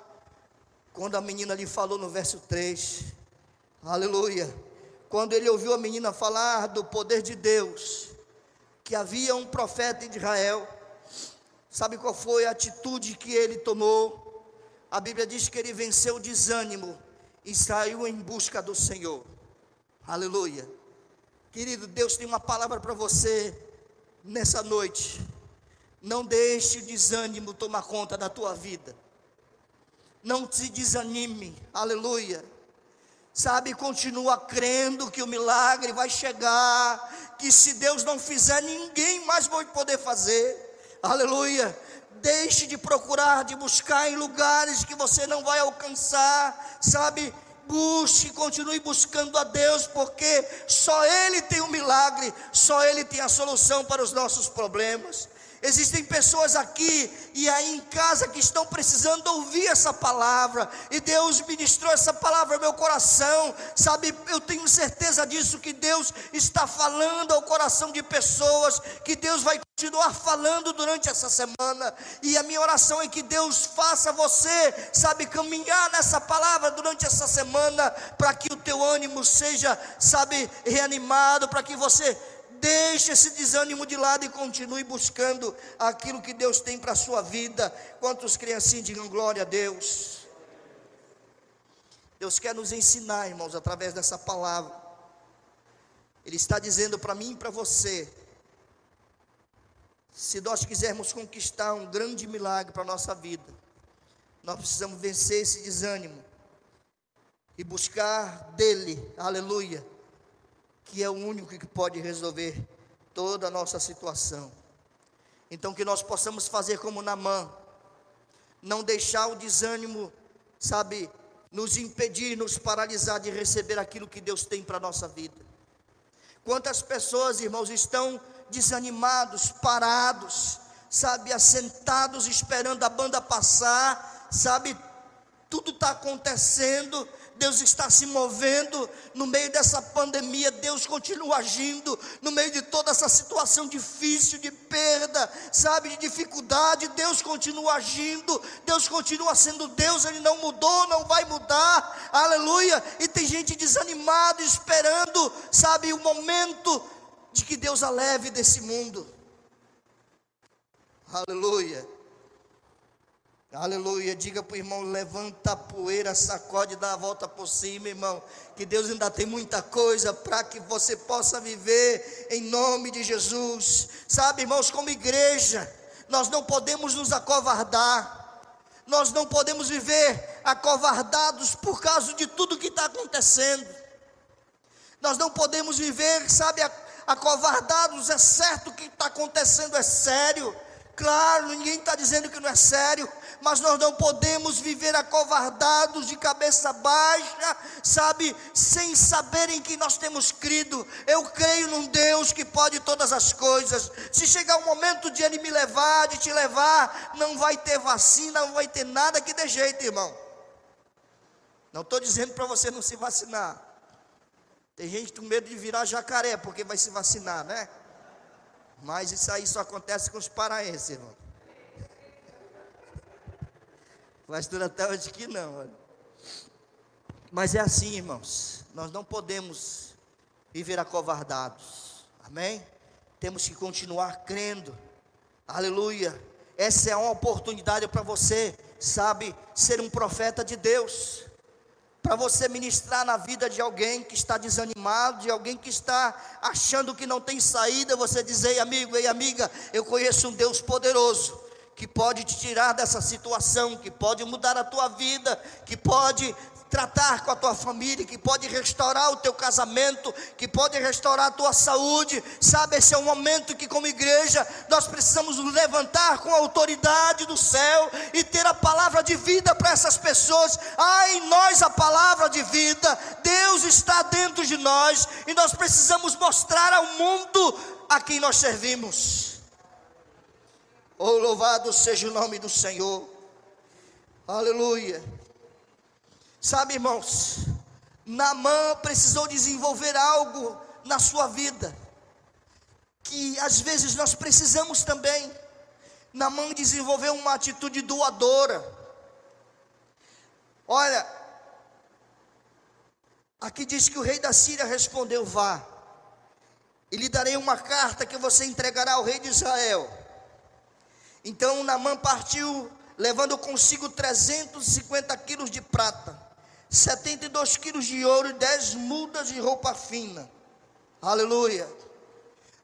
Quando a menina lhe falou no verso 3, aleluia. Quando ele ouviu a menina falar do poder de Deus, que havia um profeta em Israel, sabe qual foi a atitude que ele tomou? A Bíblia diz que ele venceu o desânimo e saiu em busca do Senhor. Aleluia. Querido, Deus tem uma palavra para você nessa noite. Não deixe o desânimo tomar conta da tua vida. Não se desanime. Aleluia. Sabe, continua crendo que o milagre vai chegar, que se Deus não fizer, ninguém mais vai poder fazer. Aleluia. Deixe de procurar, de buscar em lugares que você não vai alcançar, sabe? Busque, continue buscando a Deus, porque só Ele tem o um milagre, só Ele tem a solução para os nossos problemas. Existem pessoas aqui e aí em casa que estão precisando ouvir essa palavra, e Deus ministrou essa palavra ao meu coração, sabe? Eu tenho certeza disso, que Deus está falando ao coração de pessoas, que Deus vai continuar falando durante essa semana, e a minha oração é que Deus faça você, sabe, caminhar nessa palavra durante essa semana, para que o teu ânimo seja, sabe, reanimado, para que você Deixe esse desânimo de lado e continue buscando aquilo que Deus tem para a sua vida. Quantos criancinhos digam glória a Deus? Deus quer nos ensinar, irmãos, através dessa palavra. Ele está dizendo para mim e para você: se nós quisermos conquistar um grande milagre para a nossa vida, nós precisamos vencer esse desânimo e buscar dele, aleluia que é o único que pode resolver toda a nossa situação. Então, que nós possamos fazer como Namã, não deixar o desânimo, sabe, nos impedir, nos paralisar de receber aquilo que Deus tem para a nossa vida. Quantas pessoas, irmãos, estão desanimados, parados, sabe, assentados, esperando a banda passar, sabe, tudo está acontecendo, Deus está se movendo no meio dessa pandemia, Deus continua agindo no meio de toda essa situação difícil, de perda, sabe, de dificuldade, Deus continua agindo, Deus continua sendo Deus, Ele não mudou, não vai mudar, aleluia. E tem gente desanimada, esperando, sabe, o momento de que Deus a leve desse mundo, aleluia. Aleluia. Diga para o irmão: levanta a poeira, sacode, dá a volta por cima, irmão. Que Deus ainda tem muita coisa para que você possa viver em nome de Jesus. Sabe, irmãos, como igreja, nós não podemos nos acovardar. Nós não podemos viver acovardados por causa de tudo que está acontecendo. Nós não podemos viver, sabe, acovardados. É certo que está acontecendo, é sério. Claro, ninguém está dizendo que não é sério mas nós não podemos viver acovardados de cabeça baixa, sabe, sem saberem que nós temos crido. Eu creio num Deus que pode todas as coisas. Se chegar o momento de Ele me levar, de te levar, não vai ter vacina, não vai ter nada que dê jeito, irmão. Não estou dizendo para você não se vacinar. Tem gente com medo de virar jacaré porque vai se vacinar, né? Mas isso aí só acontece com os paraenses, irmão. pastor até hoje que não. Mas é assim, irmãos. Nós não podemos viver acovardados. Amém? Temos que continuar crendo. Aleluia. Essa é uma oportunidade para você, sabe, ser um profeta de Deus. Para você ministrar na vida de alguém que está desanimado, de alguém que está achando que não tem saída, você dizer, ei amigo, ei amiga, eu conheço um Deus poderoso que pode te tirar dessa situação, que pode mudar a tua vida, que pode tratar com a tua família, que pode restaurar o teu casamento, que pode restaurar a tua saúde. Sabe, esse é o momento que, como igreja, nós precisamos nos levantar com a autoridade do céu e ter a palavra de vida para essas pessoas. Há em nós a palavra de vida, Deus está dentro de nós e nós precisamos mostrar ao mundo a quem nós servimos. Oh, louvado seja o nome do Senhor. Aleluia. Sabe, irmãos, Namã precisou desenvolver algo na sua vida, que às vezes nós precisamos também. Namã desenvolveu uma atitude doadora. Olha, aqui diz que o rei da Síria respondeu: Vá, e lhe darei uma carta que você entregará ao rei de Israel. Então Namã partiu, levando consigo 350 quilos de prata 72 quilos de ouro e 10 mudas de roupa fina. Aleluia.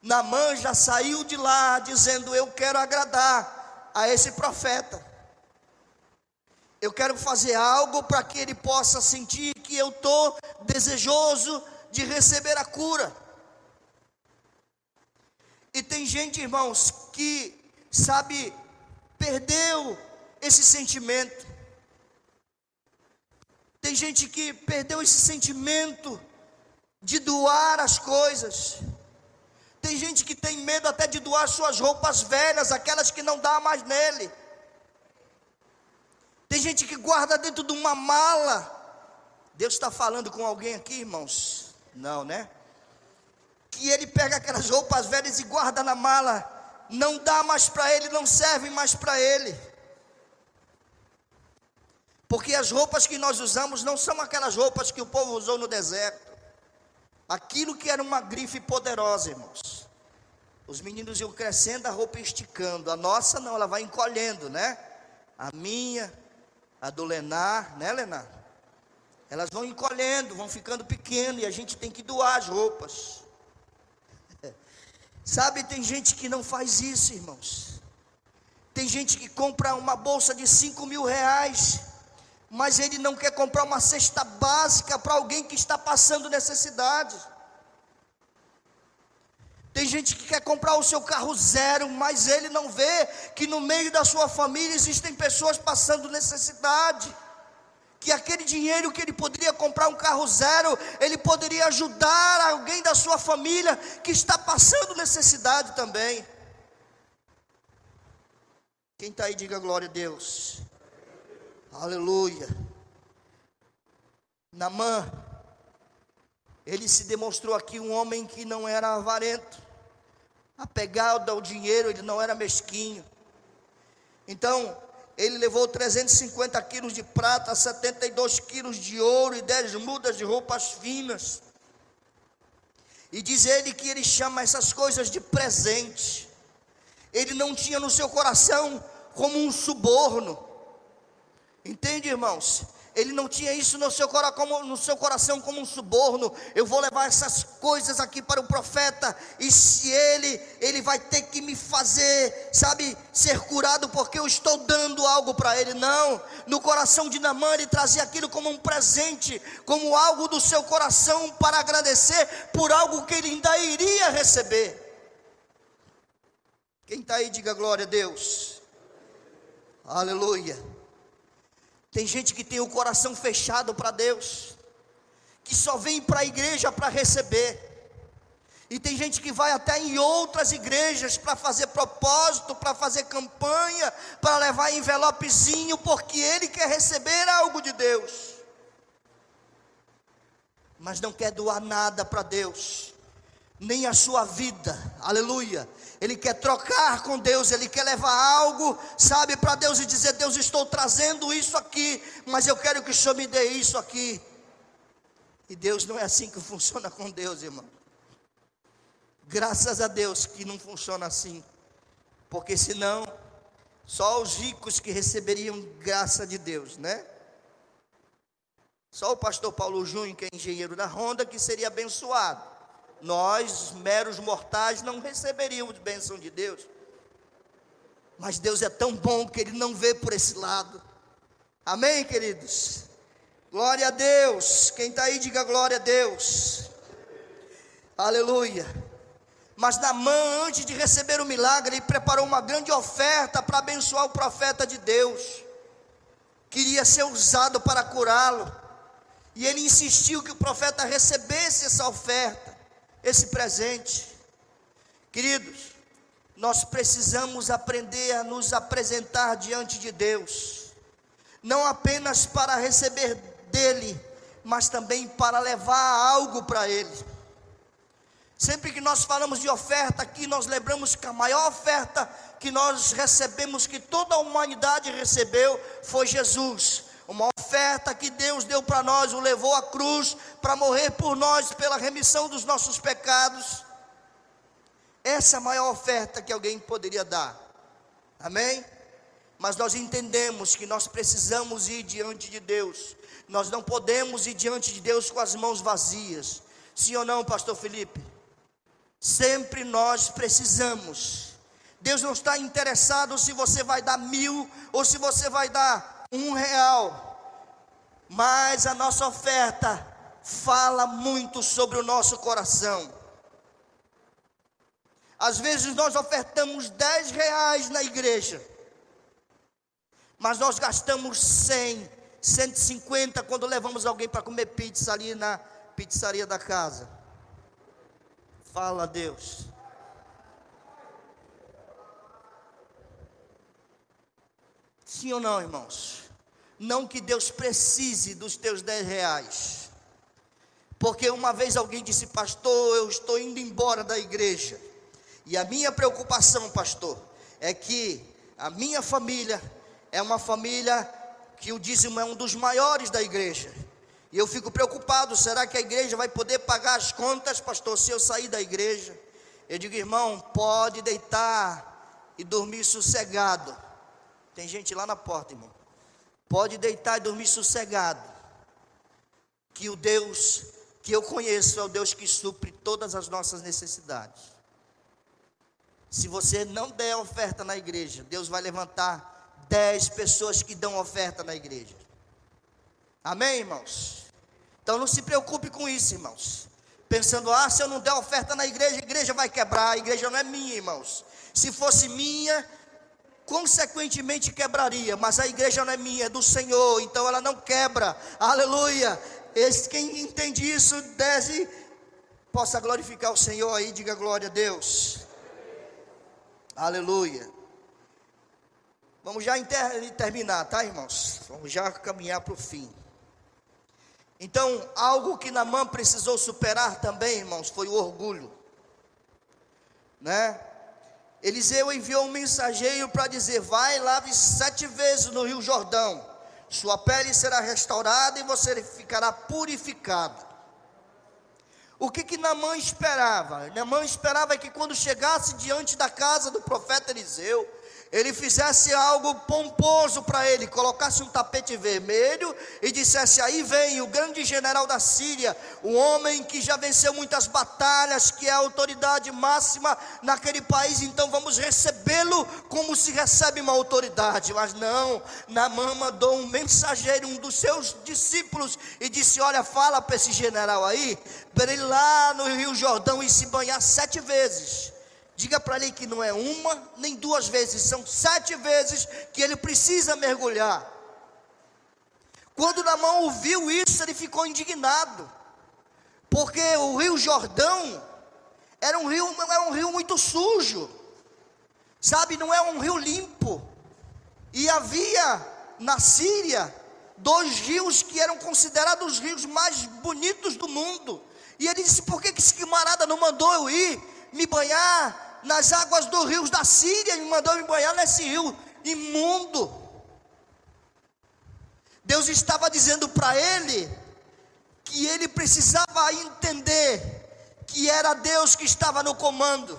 Namã já saiu de lá dizendo: Eu quero agradar a esse profeta. Eu quero fazer algo para que ele possa sentir que eu estou desejoso de receber a cura. E tem gente, irmãos, que, sabe, perdeu esse sentimento. Tem gente que perdeu esse sentimento de doar as coisas. Tem gente que tem medo até de doar suas roupas velhas, aquelas que não dá mais nele. Tem gente que guarda dentro de uma mala. Deus está falando com alguém aqui, irmãos? Não, né? Que ele pega aquelas roupas velhas e guarda na mala. Não dá mais para ele, não serve mais para ele. Porque as roupas que nós usamos não são aquelas roupas que o povo usou no deserto. Aquilo que era uma grife poderosa, irmãos. Os meninos iam crescendo, a roupa esticando. A nossa não, ela vai encolhendo, né? A minha, a do Lenar, né, Lenar? Elas vão encolhendo, vão ficando pequenas e a gente tem que doar as roupas. Sabe, tem gente que não faz isso, irmãos. Tem gente que compra uma bolsa de 5 mil reais mas ele não quer comprar uma cesta básica para alguém que está passando necessidade. Tem gente que quer comprar o seu carro zero, mas ele não vê que no meio da sua família existem pessoas passando necessidade. Que aquele dinheiro que ele poderia comprar um carro zero, ele poderia ajudar alguém da sua família que está passando necessidade também. Quem está aí, diga glória a Deus. Aleluia. Namã, ele se demonstrou aqui um homem que não era avarento, apegado ao dinheiro, ele não era mesquinho. Então, ele levou 350 quilos de prata, 72 quilos de ouro e 10 mudas de roupas finas. E diz ele que ele chama essas coisas de presente. Ele não tinha no seu coração como um suborno. Entende, irmãos? Ele não tinha isso no seu, coração como um suborno. Eu vou levar essas coisas aqui para o profeta, e se ele, ele vai ter que me fazer, sabe, ser curado, porque eu estou dando algo para ele. Não, no coração de Namã, ele trazia aquilo como um presente, como algo do seu coração para agradecer por algo que ele ainda iria receber. Quem está aí, diga glória a Deus. Aleluia. Tem gente que tem o coração fechado para Deus, que só vem para a igreja para receber. E tem gente que vai até em outras igrejas para fazer propósito, para fazer campanha, para levar envelopezinho, porque ele quer receber algo de Deus. Mas não quer doar nada para Deus, nem a sua vida, aleluia, ele quer trocar com Deus, ele quer levar algo, sabe, para Deus e dizer: Deus, estou trazendo isso aqui, mas eu quero que o Senhor me dê isso aqui. E Deus não é assim que (laughs) funciona com Deus, irmão. Graças a Deus que não funciona assim, porque senão só os ricos que receberiam graça de Deus, né? Só o pastor Paulo Júnior, que é engenheiro da Honda, que seria abençoado nós, meros mortais, não receberíamos bênção de Deus. Mas Deus é tão bom que Ele não vê por esse lado. Amém, queridos? Glória a Deus. Quem está aí, diga glória a Deus. Aleluia. Mas Namã, antes de receber o milagre, ele preparou uma grande oferta para abençoar o profeta de Deus. Queria ser usado para curá-lo. E ele insistiu que o profeta recebesse essa oferta, esse presente. Queridos, nós precisamos aprender a nos apresentar diante de Deus, não apenas para receber dele, mas também para levar algo para ele. Sempre que nós falamos de oferta aqui, nós lembramos que a maior oferta que nós recebemos, que toda a humanidade recebeu, foi Jesus. Oferta que Deus deu para nós, o levou à cruz para morrer por nós, pela remissão dos nossos pecados. Essa é a maior oferta que alguém poderia dar. Amém? Mas nós entendemos que nós precisamos ir diante de Deus. Nós não podemos ir diante de Deus com as mãos vazias. Sim ou não, pastor Felipe? Sempre nós precisamos. Deus não está interessado se você vai dar mil ou se você vai dar um real. Mas a nossa oferta fala muito sobre o nosso coração. Às vezes nós ofertamos 10 reais na igreja, mas nós gastamos 100, 150 quando levamos alguém para comer pizza ali na pizzaria da casa. Fala a Deus. Sim ou não, irmãos? Não que Deus precise dos teus 10 reais. Porque uma vez alguém disse, pastor, eu estou indo embora da igreja. E a minha preocupação, pastor, é que a minha família é uma família que o dízimo é um dos maiores da igreja. E eu fico preocupado: será que a igreja vai poder pagar as contas, pastor, se eu sair da igreja? Eu digo, irmão, pode deitar e dormir sossegado. Tem gente lá na porta, irmão. Pode deitar e dormir sossegado. Que o Deus que eu conheço é o Deus que supre todas as nossas necessidades. Se você não der oferta na igreja, Deus vai levantar dez pessoas que dão oferta na igreja. Amém, irmãos? Então não se preocupe com isso, irmãos. Pensando, ah, se eu não der oferta na igreja, a igreja vai quebrar. A igreja não é minha, irmãos. Se fosse minha, consequentemente quebraria. Mas a igreja não é minha, é do Senhor. Então ela não quebra. Aleluia. Esse, quem entende isso, desce, possa glorificar o Senhor aí, diga glória a Deus. Aleluia. Vamos já terminar, tá, irmãos? Vamos já caminhar para o fim. Então, algo que Namã precisou superar também, irmãos, foi o orgulho. Né? Eliseu enviou um mensageiro para dizer: Vai, lave sete vezes no Rio Jordão, sua pele será restaurada e você ficará purificado. O que que Namã esperava? Namã esperava que quando chegasse diante da casa do profeta Eliseu, ele fizesse algo pomposo para ele, colocasse um tapete vermelho e dissesse: Aí vem o grande general da Síria, o homem que já venceu muitas batalhas, que é a autoridade máxima naquele país, então vamos recebê-lo como se recebe uma autoridade. Mas não, Namã mandou um mensageiro, um dos seus discípulos, e disse: Olha, fala para esse general aí, para ele lá no Rio Jordão e se banhar sete vezes. Diga para ele que não é uma nem duas vezes, são sete vezes que ele precisa mergulhar. Quando Namão ouviu isso, ele ficou indignado, porque o rio Jordão era um rio, era um rio muito sujo, sabe, não é um rio limpo. E havia na Síria dois rios que eram considerados os rios mais bonitos do mundo. E ele disse: Por que esse camarada não mandou eu ir me banhar nas águas dos rios da Síria e mandou me banhar nesse rio imundo. Deus estava dizendo para ele que ele precisava entender que era Deus que estava no comando.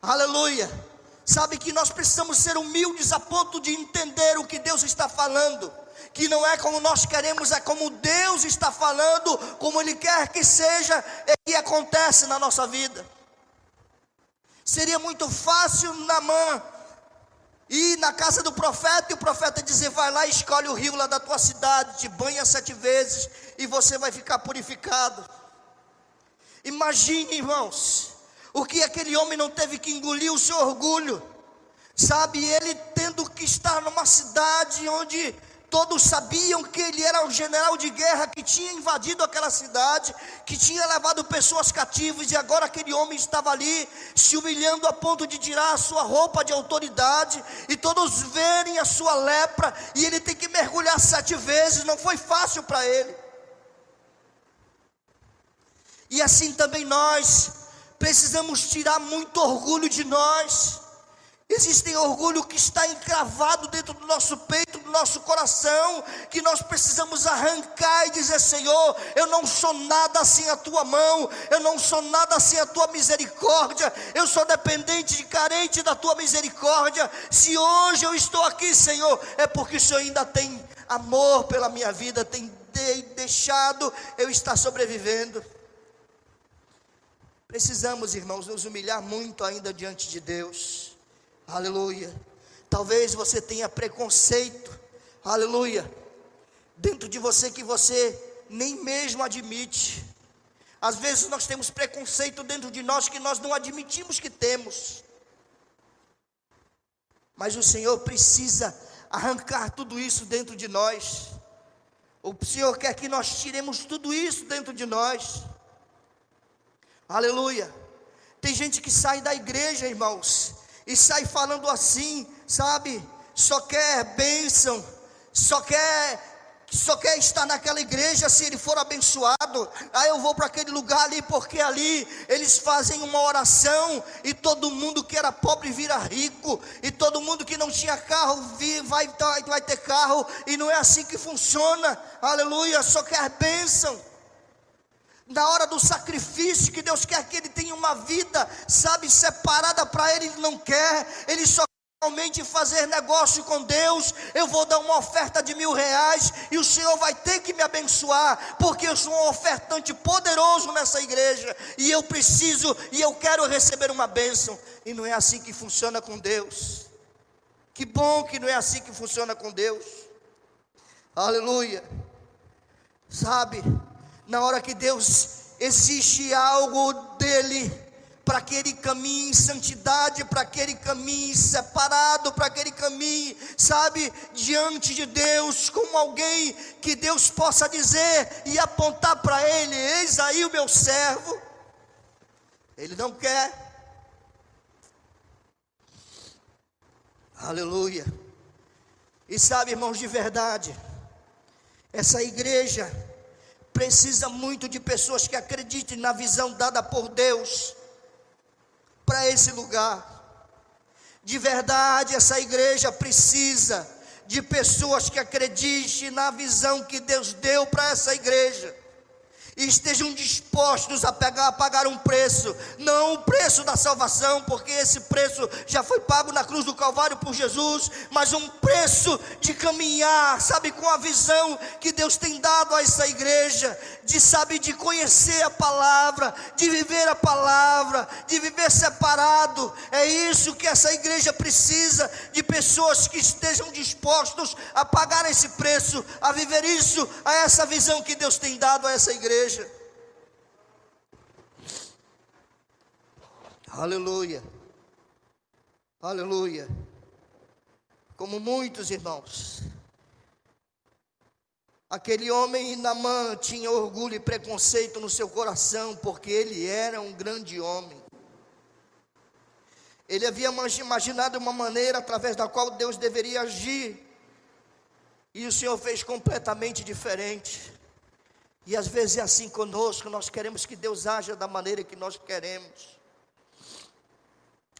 Aleluia. Sabe que nós precisamos ser humildes a ponto de entender o que Deus está falando. Que não é como nós queremos, é como Deus está falando, como Ele quer que seja, e que acontece na nossa vida. Seria muito fácil Namã E na casa do profeta, e o profeta dizer: Vai lá, escolhe o rio lá da tua cidade, te banha sete vezes e você vai ficar purificado. Imagine, irmãos, o que aquele homem não teve que engolir o seu orgulho, sabe? Ele tendo que estar numa cidade onde Todos sabiam que ele era o general de guerra que tinha invadido aquela cidade, que tinha levado pessoas cativas, e agora aquele homem estava ali se humilhando a ponto de tirar a sua roupa de autoridade, e todos verem a sua lepra, e ele tem que mergulhar sete vezes, não foi fácil para ele. E assim também nós precisamos tirar muito orgulho de nós. Existem orgulho que está encravado dentro do nosso peito, do nosso coração, que nós precisamos arrancar e dizer: Senhor, eu não sou nada sem a tua mão, eu não sou nada sem a tua misericórdia, eu sou dependente e carente da tua misericórdia. Se hoje eu estou aqui, Senhor, é porque o Senhor ainda tem amor pela minha vida, tem deixado eu estar sobrevivendo. Precisamos, irmãos, nos humilhar muito ainda diante de Deus. Aleluia. Talvez você tenha preconceito, aleluia, dentro de você que você nem mesmo admite. Às vezes nós temos preconceito dentro de nós que nós não admitimos que temos. Mas o Senhor precisa arrancar tudo isso dentro de nós. O Senhor quer que nós tiremos tudo isso dentro de nós. Aleluia. Tem gente que sai da igreja, irmãos, e sai falando assim, sabe? Só quer bênção, só quer só quer estar naquela igreja se ele for abençoado. Aí eu vou para aquele lugar ali, porque ali eles fazem uma oração e todo mundo que era pobre vira rico, e todo mundo que não tinha carro vai, vai ter carro, e não é assim que funciona. Aleluia, só quer bênção na hora do sacrifício, que Deus quer que ele tenha uma vida, sabe, separada para ele, ele não quer, ele só realmente fazer negócio com Deus, eu vou dar uma oferta de mil reais e o Senhor vai ter que me abençoar, porque eu sou um ofertante poderoso nessa igreja e eu preciso e eu quero receber uma bênção, e não é assim que funciona com Deus. Que bom que não é assim que funciona com Deus, aleluia, sabe, na hora que Deus existe algo dele, para que ele caminhe em santidade, para que ele caminhe separado, para que ele caminhe, sabe, diante de Deus, como alguém que Deus possa dizer e apontar para ele: Eis aí o meu servo. Ele não quer. Aleluia. E sabe, irmãos, de verdade, essa igreja, precisa muito de pessoas que acreditem na visão dada por Deus para esse lugar. De verdade, essa igreja precisa de pessoas que acreditem na visão que Deus deu para essa igreja e estejam dispostos a, a pagar um preço, não o preço da salvação, porque esse preço já foi pago na cruz do Calvário por Jesus, mas um preço de caminhar, sabe, com a visão que Deus tem dado a essa igreja, de sabe, de conhecer a palavra, de viver a palavra, de viver separado. É isso que essa igreja precisa de pessoas que estejam dispostos a pagar esse preço, a viver isso, a essa visão que Deus tem dado a essa igreja igreja. Aleluia. Aleluia. Como muitos irmãos. Aquele homem Namã tinha orgulho e preconceito no seu coração, porque ele era um grande homem. Ele havia imaginado uma maneira através da qual Deus deveria agir, e o Senhor fez completamente diferente. E às vezes é assim conosco, nós queremos que Deus haja da maneira que nós queremos.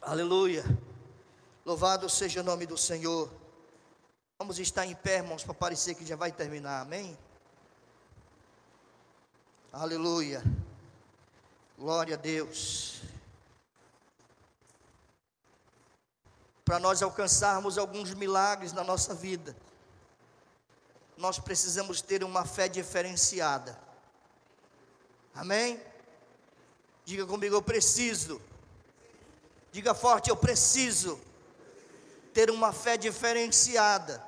Aleluia. Louvado seja o nome do Senhor. Vamos estar em pé, irmãos, para parecer que já vai terminar. Amém? Aleluia. Glória a Deus. Para nós alcançarmos alguns milagres na nossa vida nós precisamos ter uma fé diferenciada. Amém? Diga comigo, eu preciso. Diga forte, eu preciso ter uma fé diferenciada.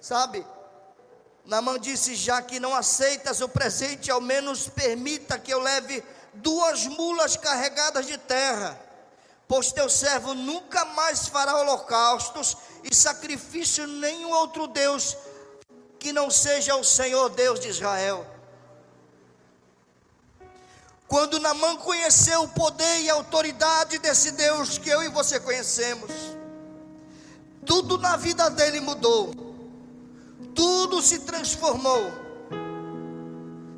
Sabe? Namã disse: Já que não aceitas o presente, ao menos permita que eu leve duas mulas carregadas de terra, pois teu servo nunca mais fará holocaustos e sacrifício nenhum outro Deus que não seja o Senhor Deus de Israel. Quando Namã conheceu o poder e a autoridade desse Deus que eu e você conhecemos, tudo na vida dele mudou, tudo se transformou.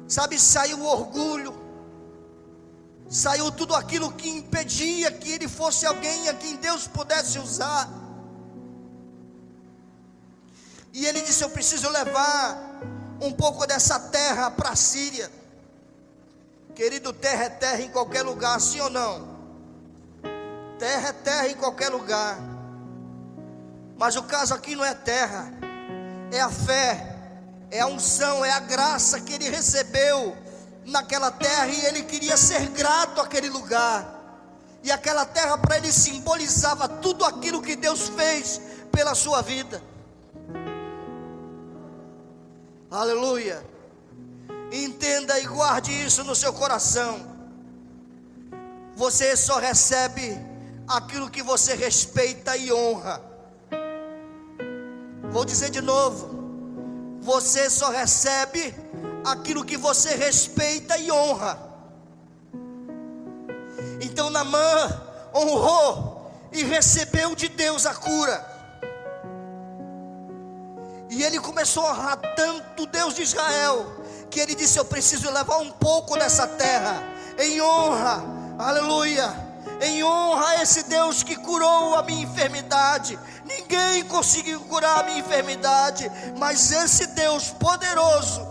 Sabe, saiu o orgulho, saiu tudo aquilo que impedia que ele fosse alguém a quem Deus pudesse usar. E ele disse: Eu preciso levar um pouco dessa terra para a Síria. Querido, terra é terra em qualquer lugar, sim ou não? Terra é terra em qualquer lugar. Mas o caso aqui não é terra, é a fé, é a unção, é a graça que ele recebeu naquela terra e ele queria ser grato àquele lugar. E aquela terra para ele simbolizava tudo aquilo que Deus fez pela sua vida. Aleluia. Entenda e guarde isso no seu coração. Você só recebe aquilo que você respeita e honra. Vou dizer de novo. Você só recebe aquilo que você respeita e honra. Então Namã honrou e recebeu de Deus a cura. E ele começou a honrar tanto Deus de Israel que ele disse: Eu preciso levar um pouco dessa terra, em honra, aleluia, em honra a esse Deus que curou a minha enfermidade. Ninguém conseguiu curar a minha enfermidade, mas esse Deus poderoso,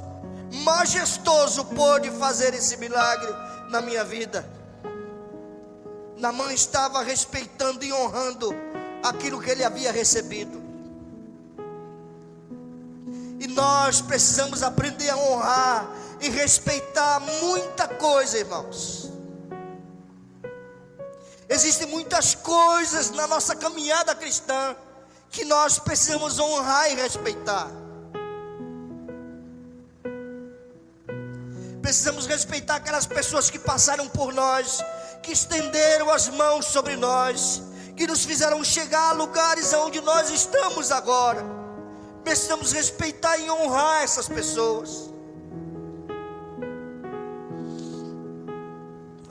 majestoso, pôde fazer esse milagre na minha vida. Na mãe estava respeitando e honrando aquilo que ele havia recebido. Nós precisamos aprender a honrar e respeitar muita coisa, irmãos. Existem muitas coisas na nossa caminhada cristã que nós precisamos honrar e respeitar. Precisamos respeitar aquelas pessoas que passaram por nós, que estenderam as mãos sobre nós, que nos fizeram chegar a lugares onde nós estamos agora precisamos respeitar e honrar essas pessoas.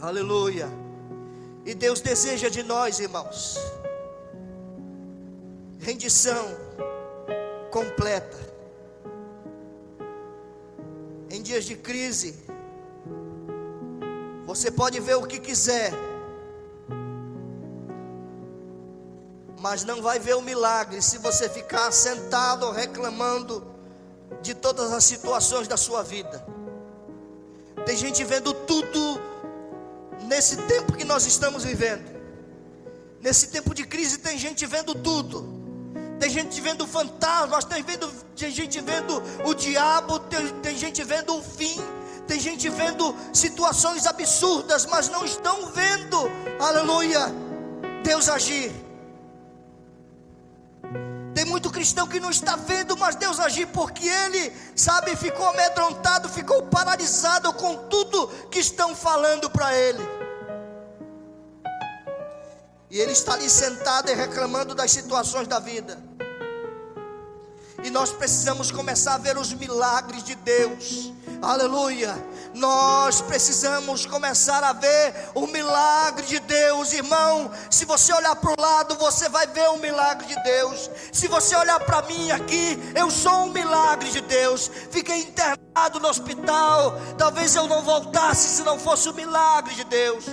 Aleluia. E Deus deseja de nós, irmãos, rendição completa. Em dias de crise, você pode ver o que quiser, mas não vai ver o milagre se você ficar sentado reclamando de todas as situações da sua vida. Tem gente vendo tudo nesse tempo que nós estamos vivendo. Nesse tempo de crise tem gente vendo tudo. Tem gente vendo fantasmas, tem, vendo, tem gente vendo o diabo, tem, tem gente vendo o fim, tem gente vendo situações absurdas, mas não estão vendo, aleluia, Deus agir. Tem muito cristão que não está vendo, mas Deus agir porque ele, sabe, ficou amedrontado, ficou paralisado com tudo que estão falando para ele. E ele está ali sentado e reclamando das situações da vida. E nós precisamos começar a ver os milagres de Deus. Aleluia. Nós precisamos começar a ver o milagre de Deus, irmão. Se você olhar para o lado, você vai ver o milagre de Deus. Se você olhar para mim aqui, eu sou um milagre de Deus. Fiquei internado no hospital. Talvez eu não voltasse se não fosse o milagre de Deus.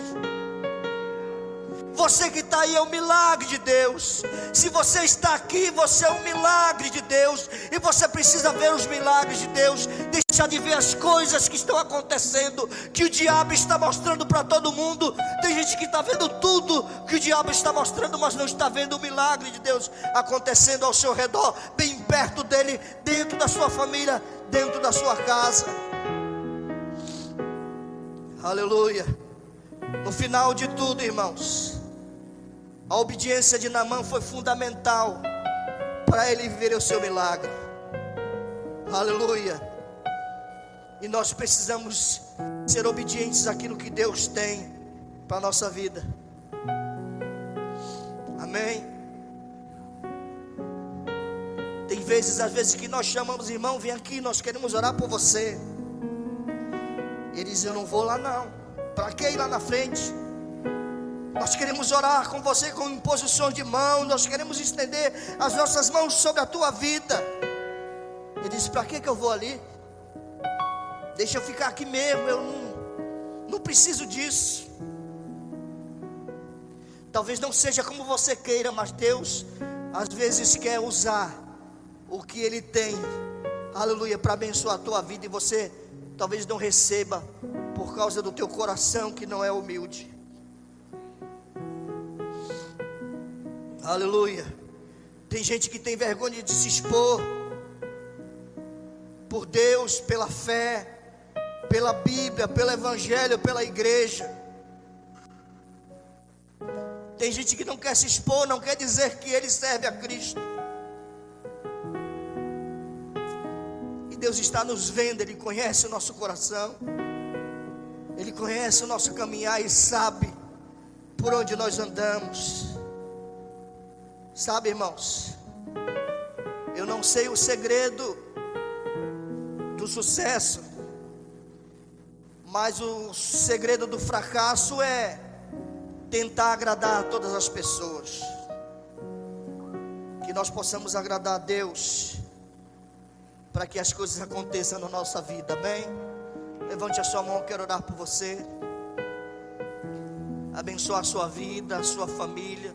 Você que está aí é um milagre de Deus. Se você está aqui, você é um milagre de Deus. E você precisa ver os milagres de Deus. Deixar de ver as coisas que estão acontecendo, que o diabo está mostrando para todo mundo. Tem gente que está vendo tudo que o diabo está mostrando, mas não está vendo o milagre de Deus acontecendo ao seu redor, bem perto dele, dentro da sua família, dentro da sua casa. Aleluia. No final de tudo, irmãos A obediência de Namã foi fundamental para ele viver o seu milagre. Aleluia. E nós precisamos ser obedientes àquilo que Deus tem para a nossa vida. Amém. Tem vezes, às vezes, que nós chamamos, irmão, vem aqui, nós queremos orar por você. Ele diz: Eu não vou lá, não. Para que ir lá na frente? Nós queremos orar com você com imposições de mão. Nós queremos estender as nossas mãos sobre a tua vida. Ele disse: Para que, que eu vou ali? Deixa eu ficar aqui mesmo. Eu não, não preciso disso. Talvez não seja como você queira, mas Deus às vezes quer usar o que Ele tem, aleluia, para abençoar a tua vida e você talvez não receba por causa do teu coração que não é humilde. Aleluia. Tem gente que tem vergonha de se expor por Deus, pela fé, pela Bíblia, pelo Evangelho, pela igreja. Tem gente que não quer se expor, não quer dizer que ele serve a Cristo. E Deus está nos vendo, Ele conhece o nosso coração, Ele conhece o nosso caminhar e sabe por onde nós andamos. Sabe, irmãos, eu não sei o segredo do sucesso, mas o segredo do fracasso é tentar agradar todas as pessoas. Que nós possamos agradar a Deus, para que as coisas aconteçam na nossa vida, amém? Levante a sua mão, quero orar por você. Abençoar a sua vida, a sua família.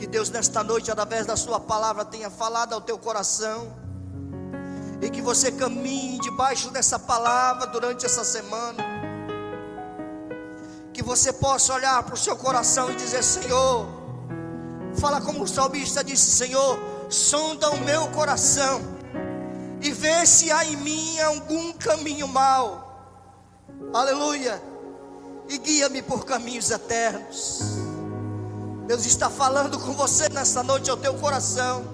Que Deus nesta noite, através da Sua palavra, tenha falado ao teu coração. E que você caminhe debaixo dessa palavra durante essa semana. Que você possa olhar para o seu coração e dizer: Senhor, fala como o salmista disse: Senhor, sonda o meu coração e vê se há em mim algum caminho mau. Aleluia. E guia-me por caminhos eternos. Deus está falando com você nessa noite ao teu coração.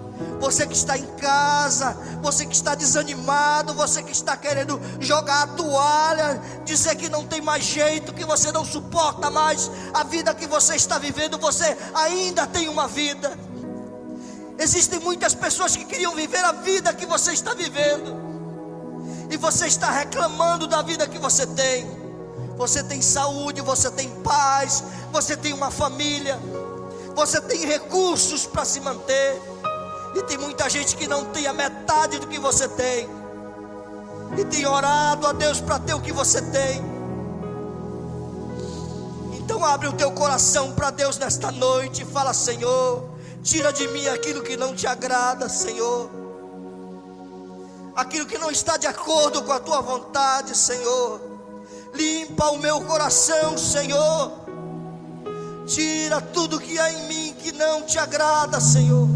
Você que está em casa, você que está desanimado, você que está querendo jogar a toalha, dizer que não tem mais jeito, que você não suporta mais a vida que você está vivendo, você ainda tem uma vida. Existem muitas pessoas que queriam viver a vida que você está vivendo, e você está reclamando da vida que você tem. Você tem saúde, você tem paz, você tem uma família você tem recursos para se manter, e tem muita gente que não tem a metade do que você tem, e tem orado a Deus para ter o que você tem. Então abre o teu coração para Deus nesta noite e fala: Senhor, tira de mim aquilo que não te agrada, Senhor. Aquilo que não está de acordo com a tua vontade, Senhor. Limpa o meu coração, Senhor Tira tudo que há em mim que não te agrada, Senhor.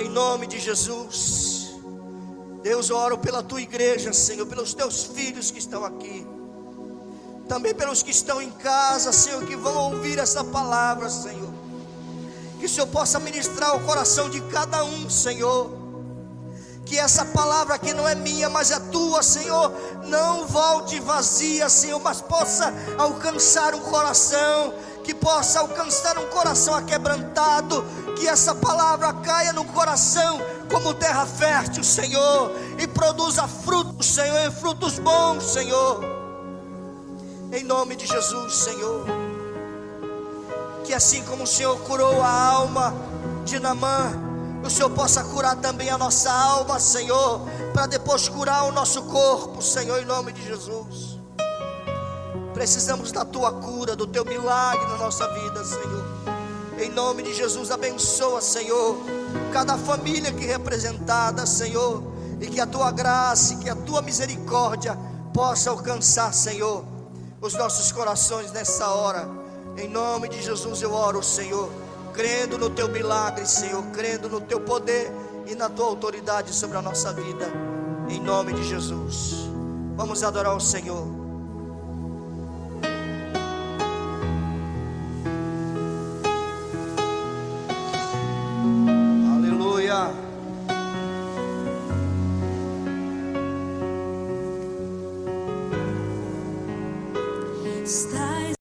Em nome de Jesus. Deus, oro pela tua igreja, Senhor, pelos teus filhos que estão aqui. Também pelos que estão em casa, Senhor, que vão ouvir essa palavra, Senhor. Que o Senhor possa ministrar o coração de cada um, Senhor que essa palavra que não é minha, mas é tua, Senhor, não volte vazia, Senhor, mas possa alcançar um coração, que possa alcançar um coração aquebrantado, que essa palavra caia no coração como terra fértil, Senhor, e produza frutos, Senhor, e frutos bons, Senhor. Em nome de Jesus, Senhor. Que assim como o Senhor curou a alma de Namã, o Senhor possa curar também a nossa alma, Senhor, para depois curar o nosso corpo, Senhor, em nome de Jesus. Precisamos da tua cura, do teu milagre na nossa vida, Senhor. Em nome de Jesus, abençoa, Senhor, cada família aqui representada, Senhor, e que a tua graça, e que a tua misericórdia possa alcançar, Senhor, os nossos corações nessa hora. Em nome de Jesus eu oro, Senhor crendo no teu milagre, Senhor, crendo no teu poder e na tua autoridade sobre a nossa vida, em nome de Jesus. Vamos adorar o Senhor. Aleluia.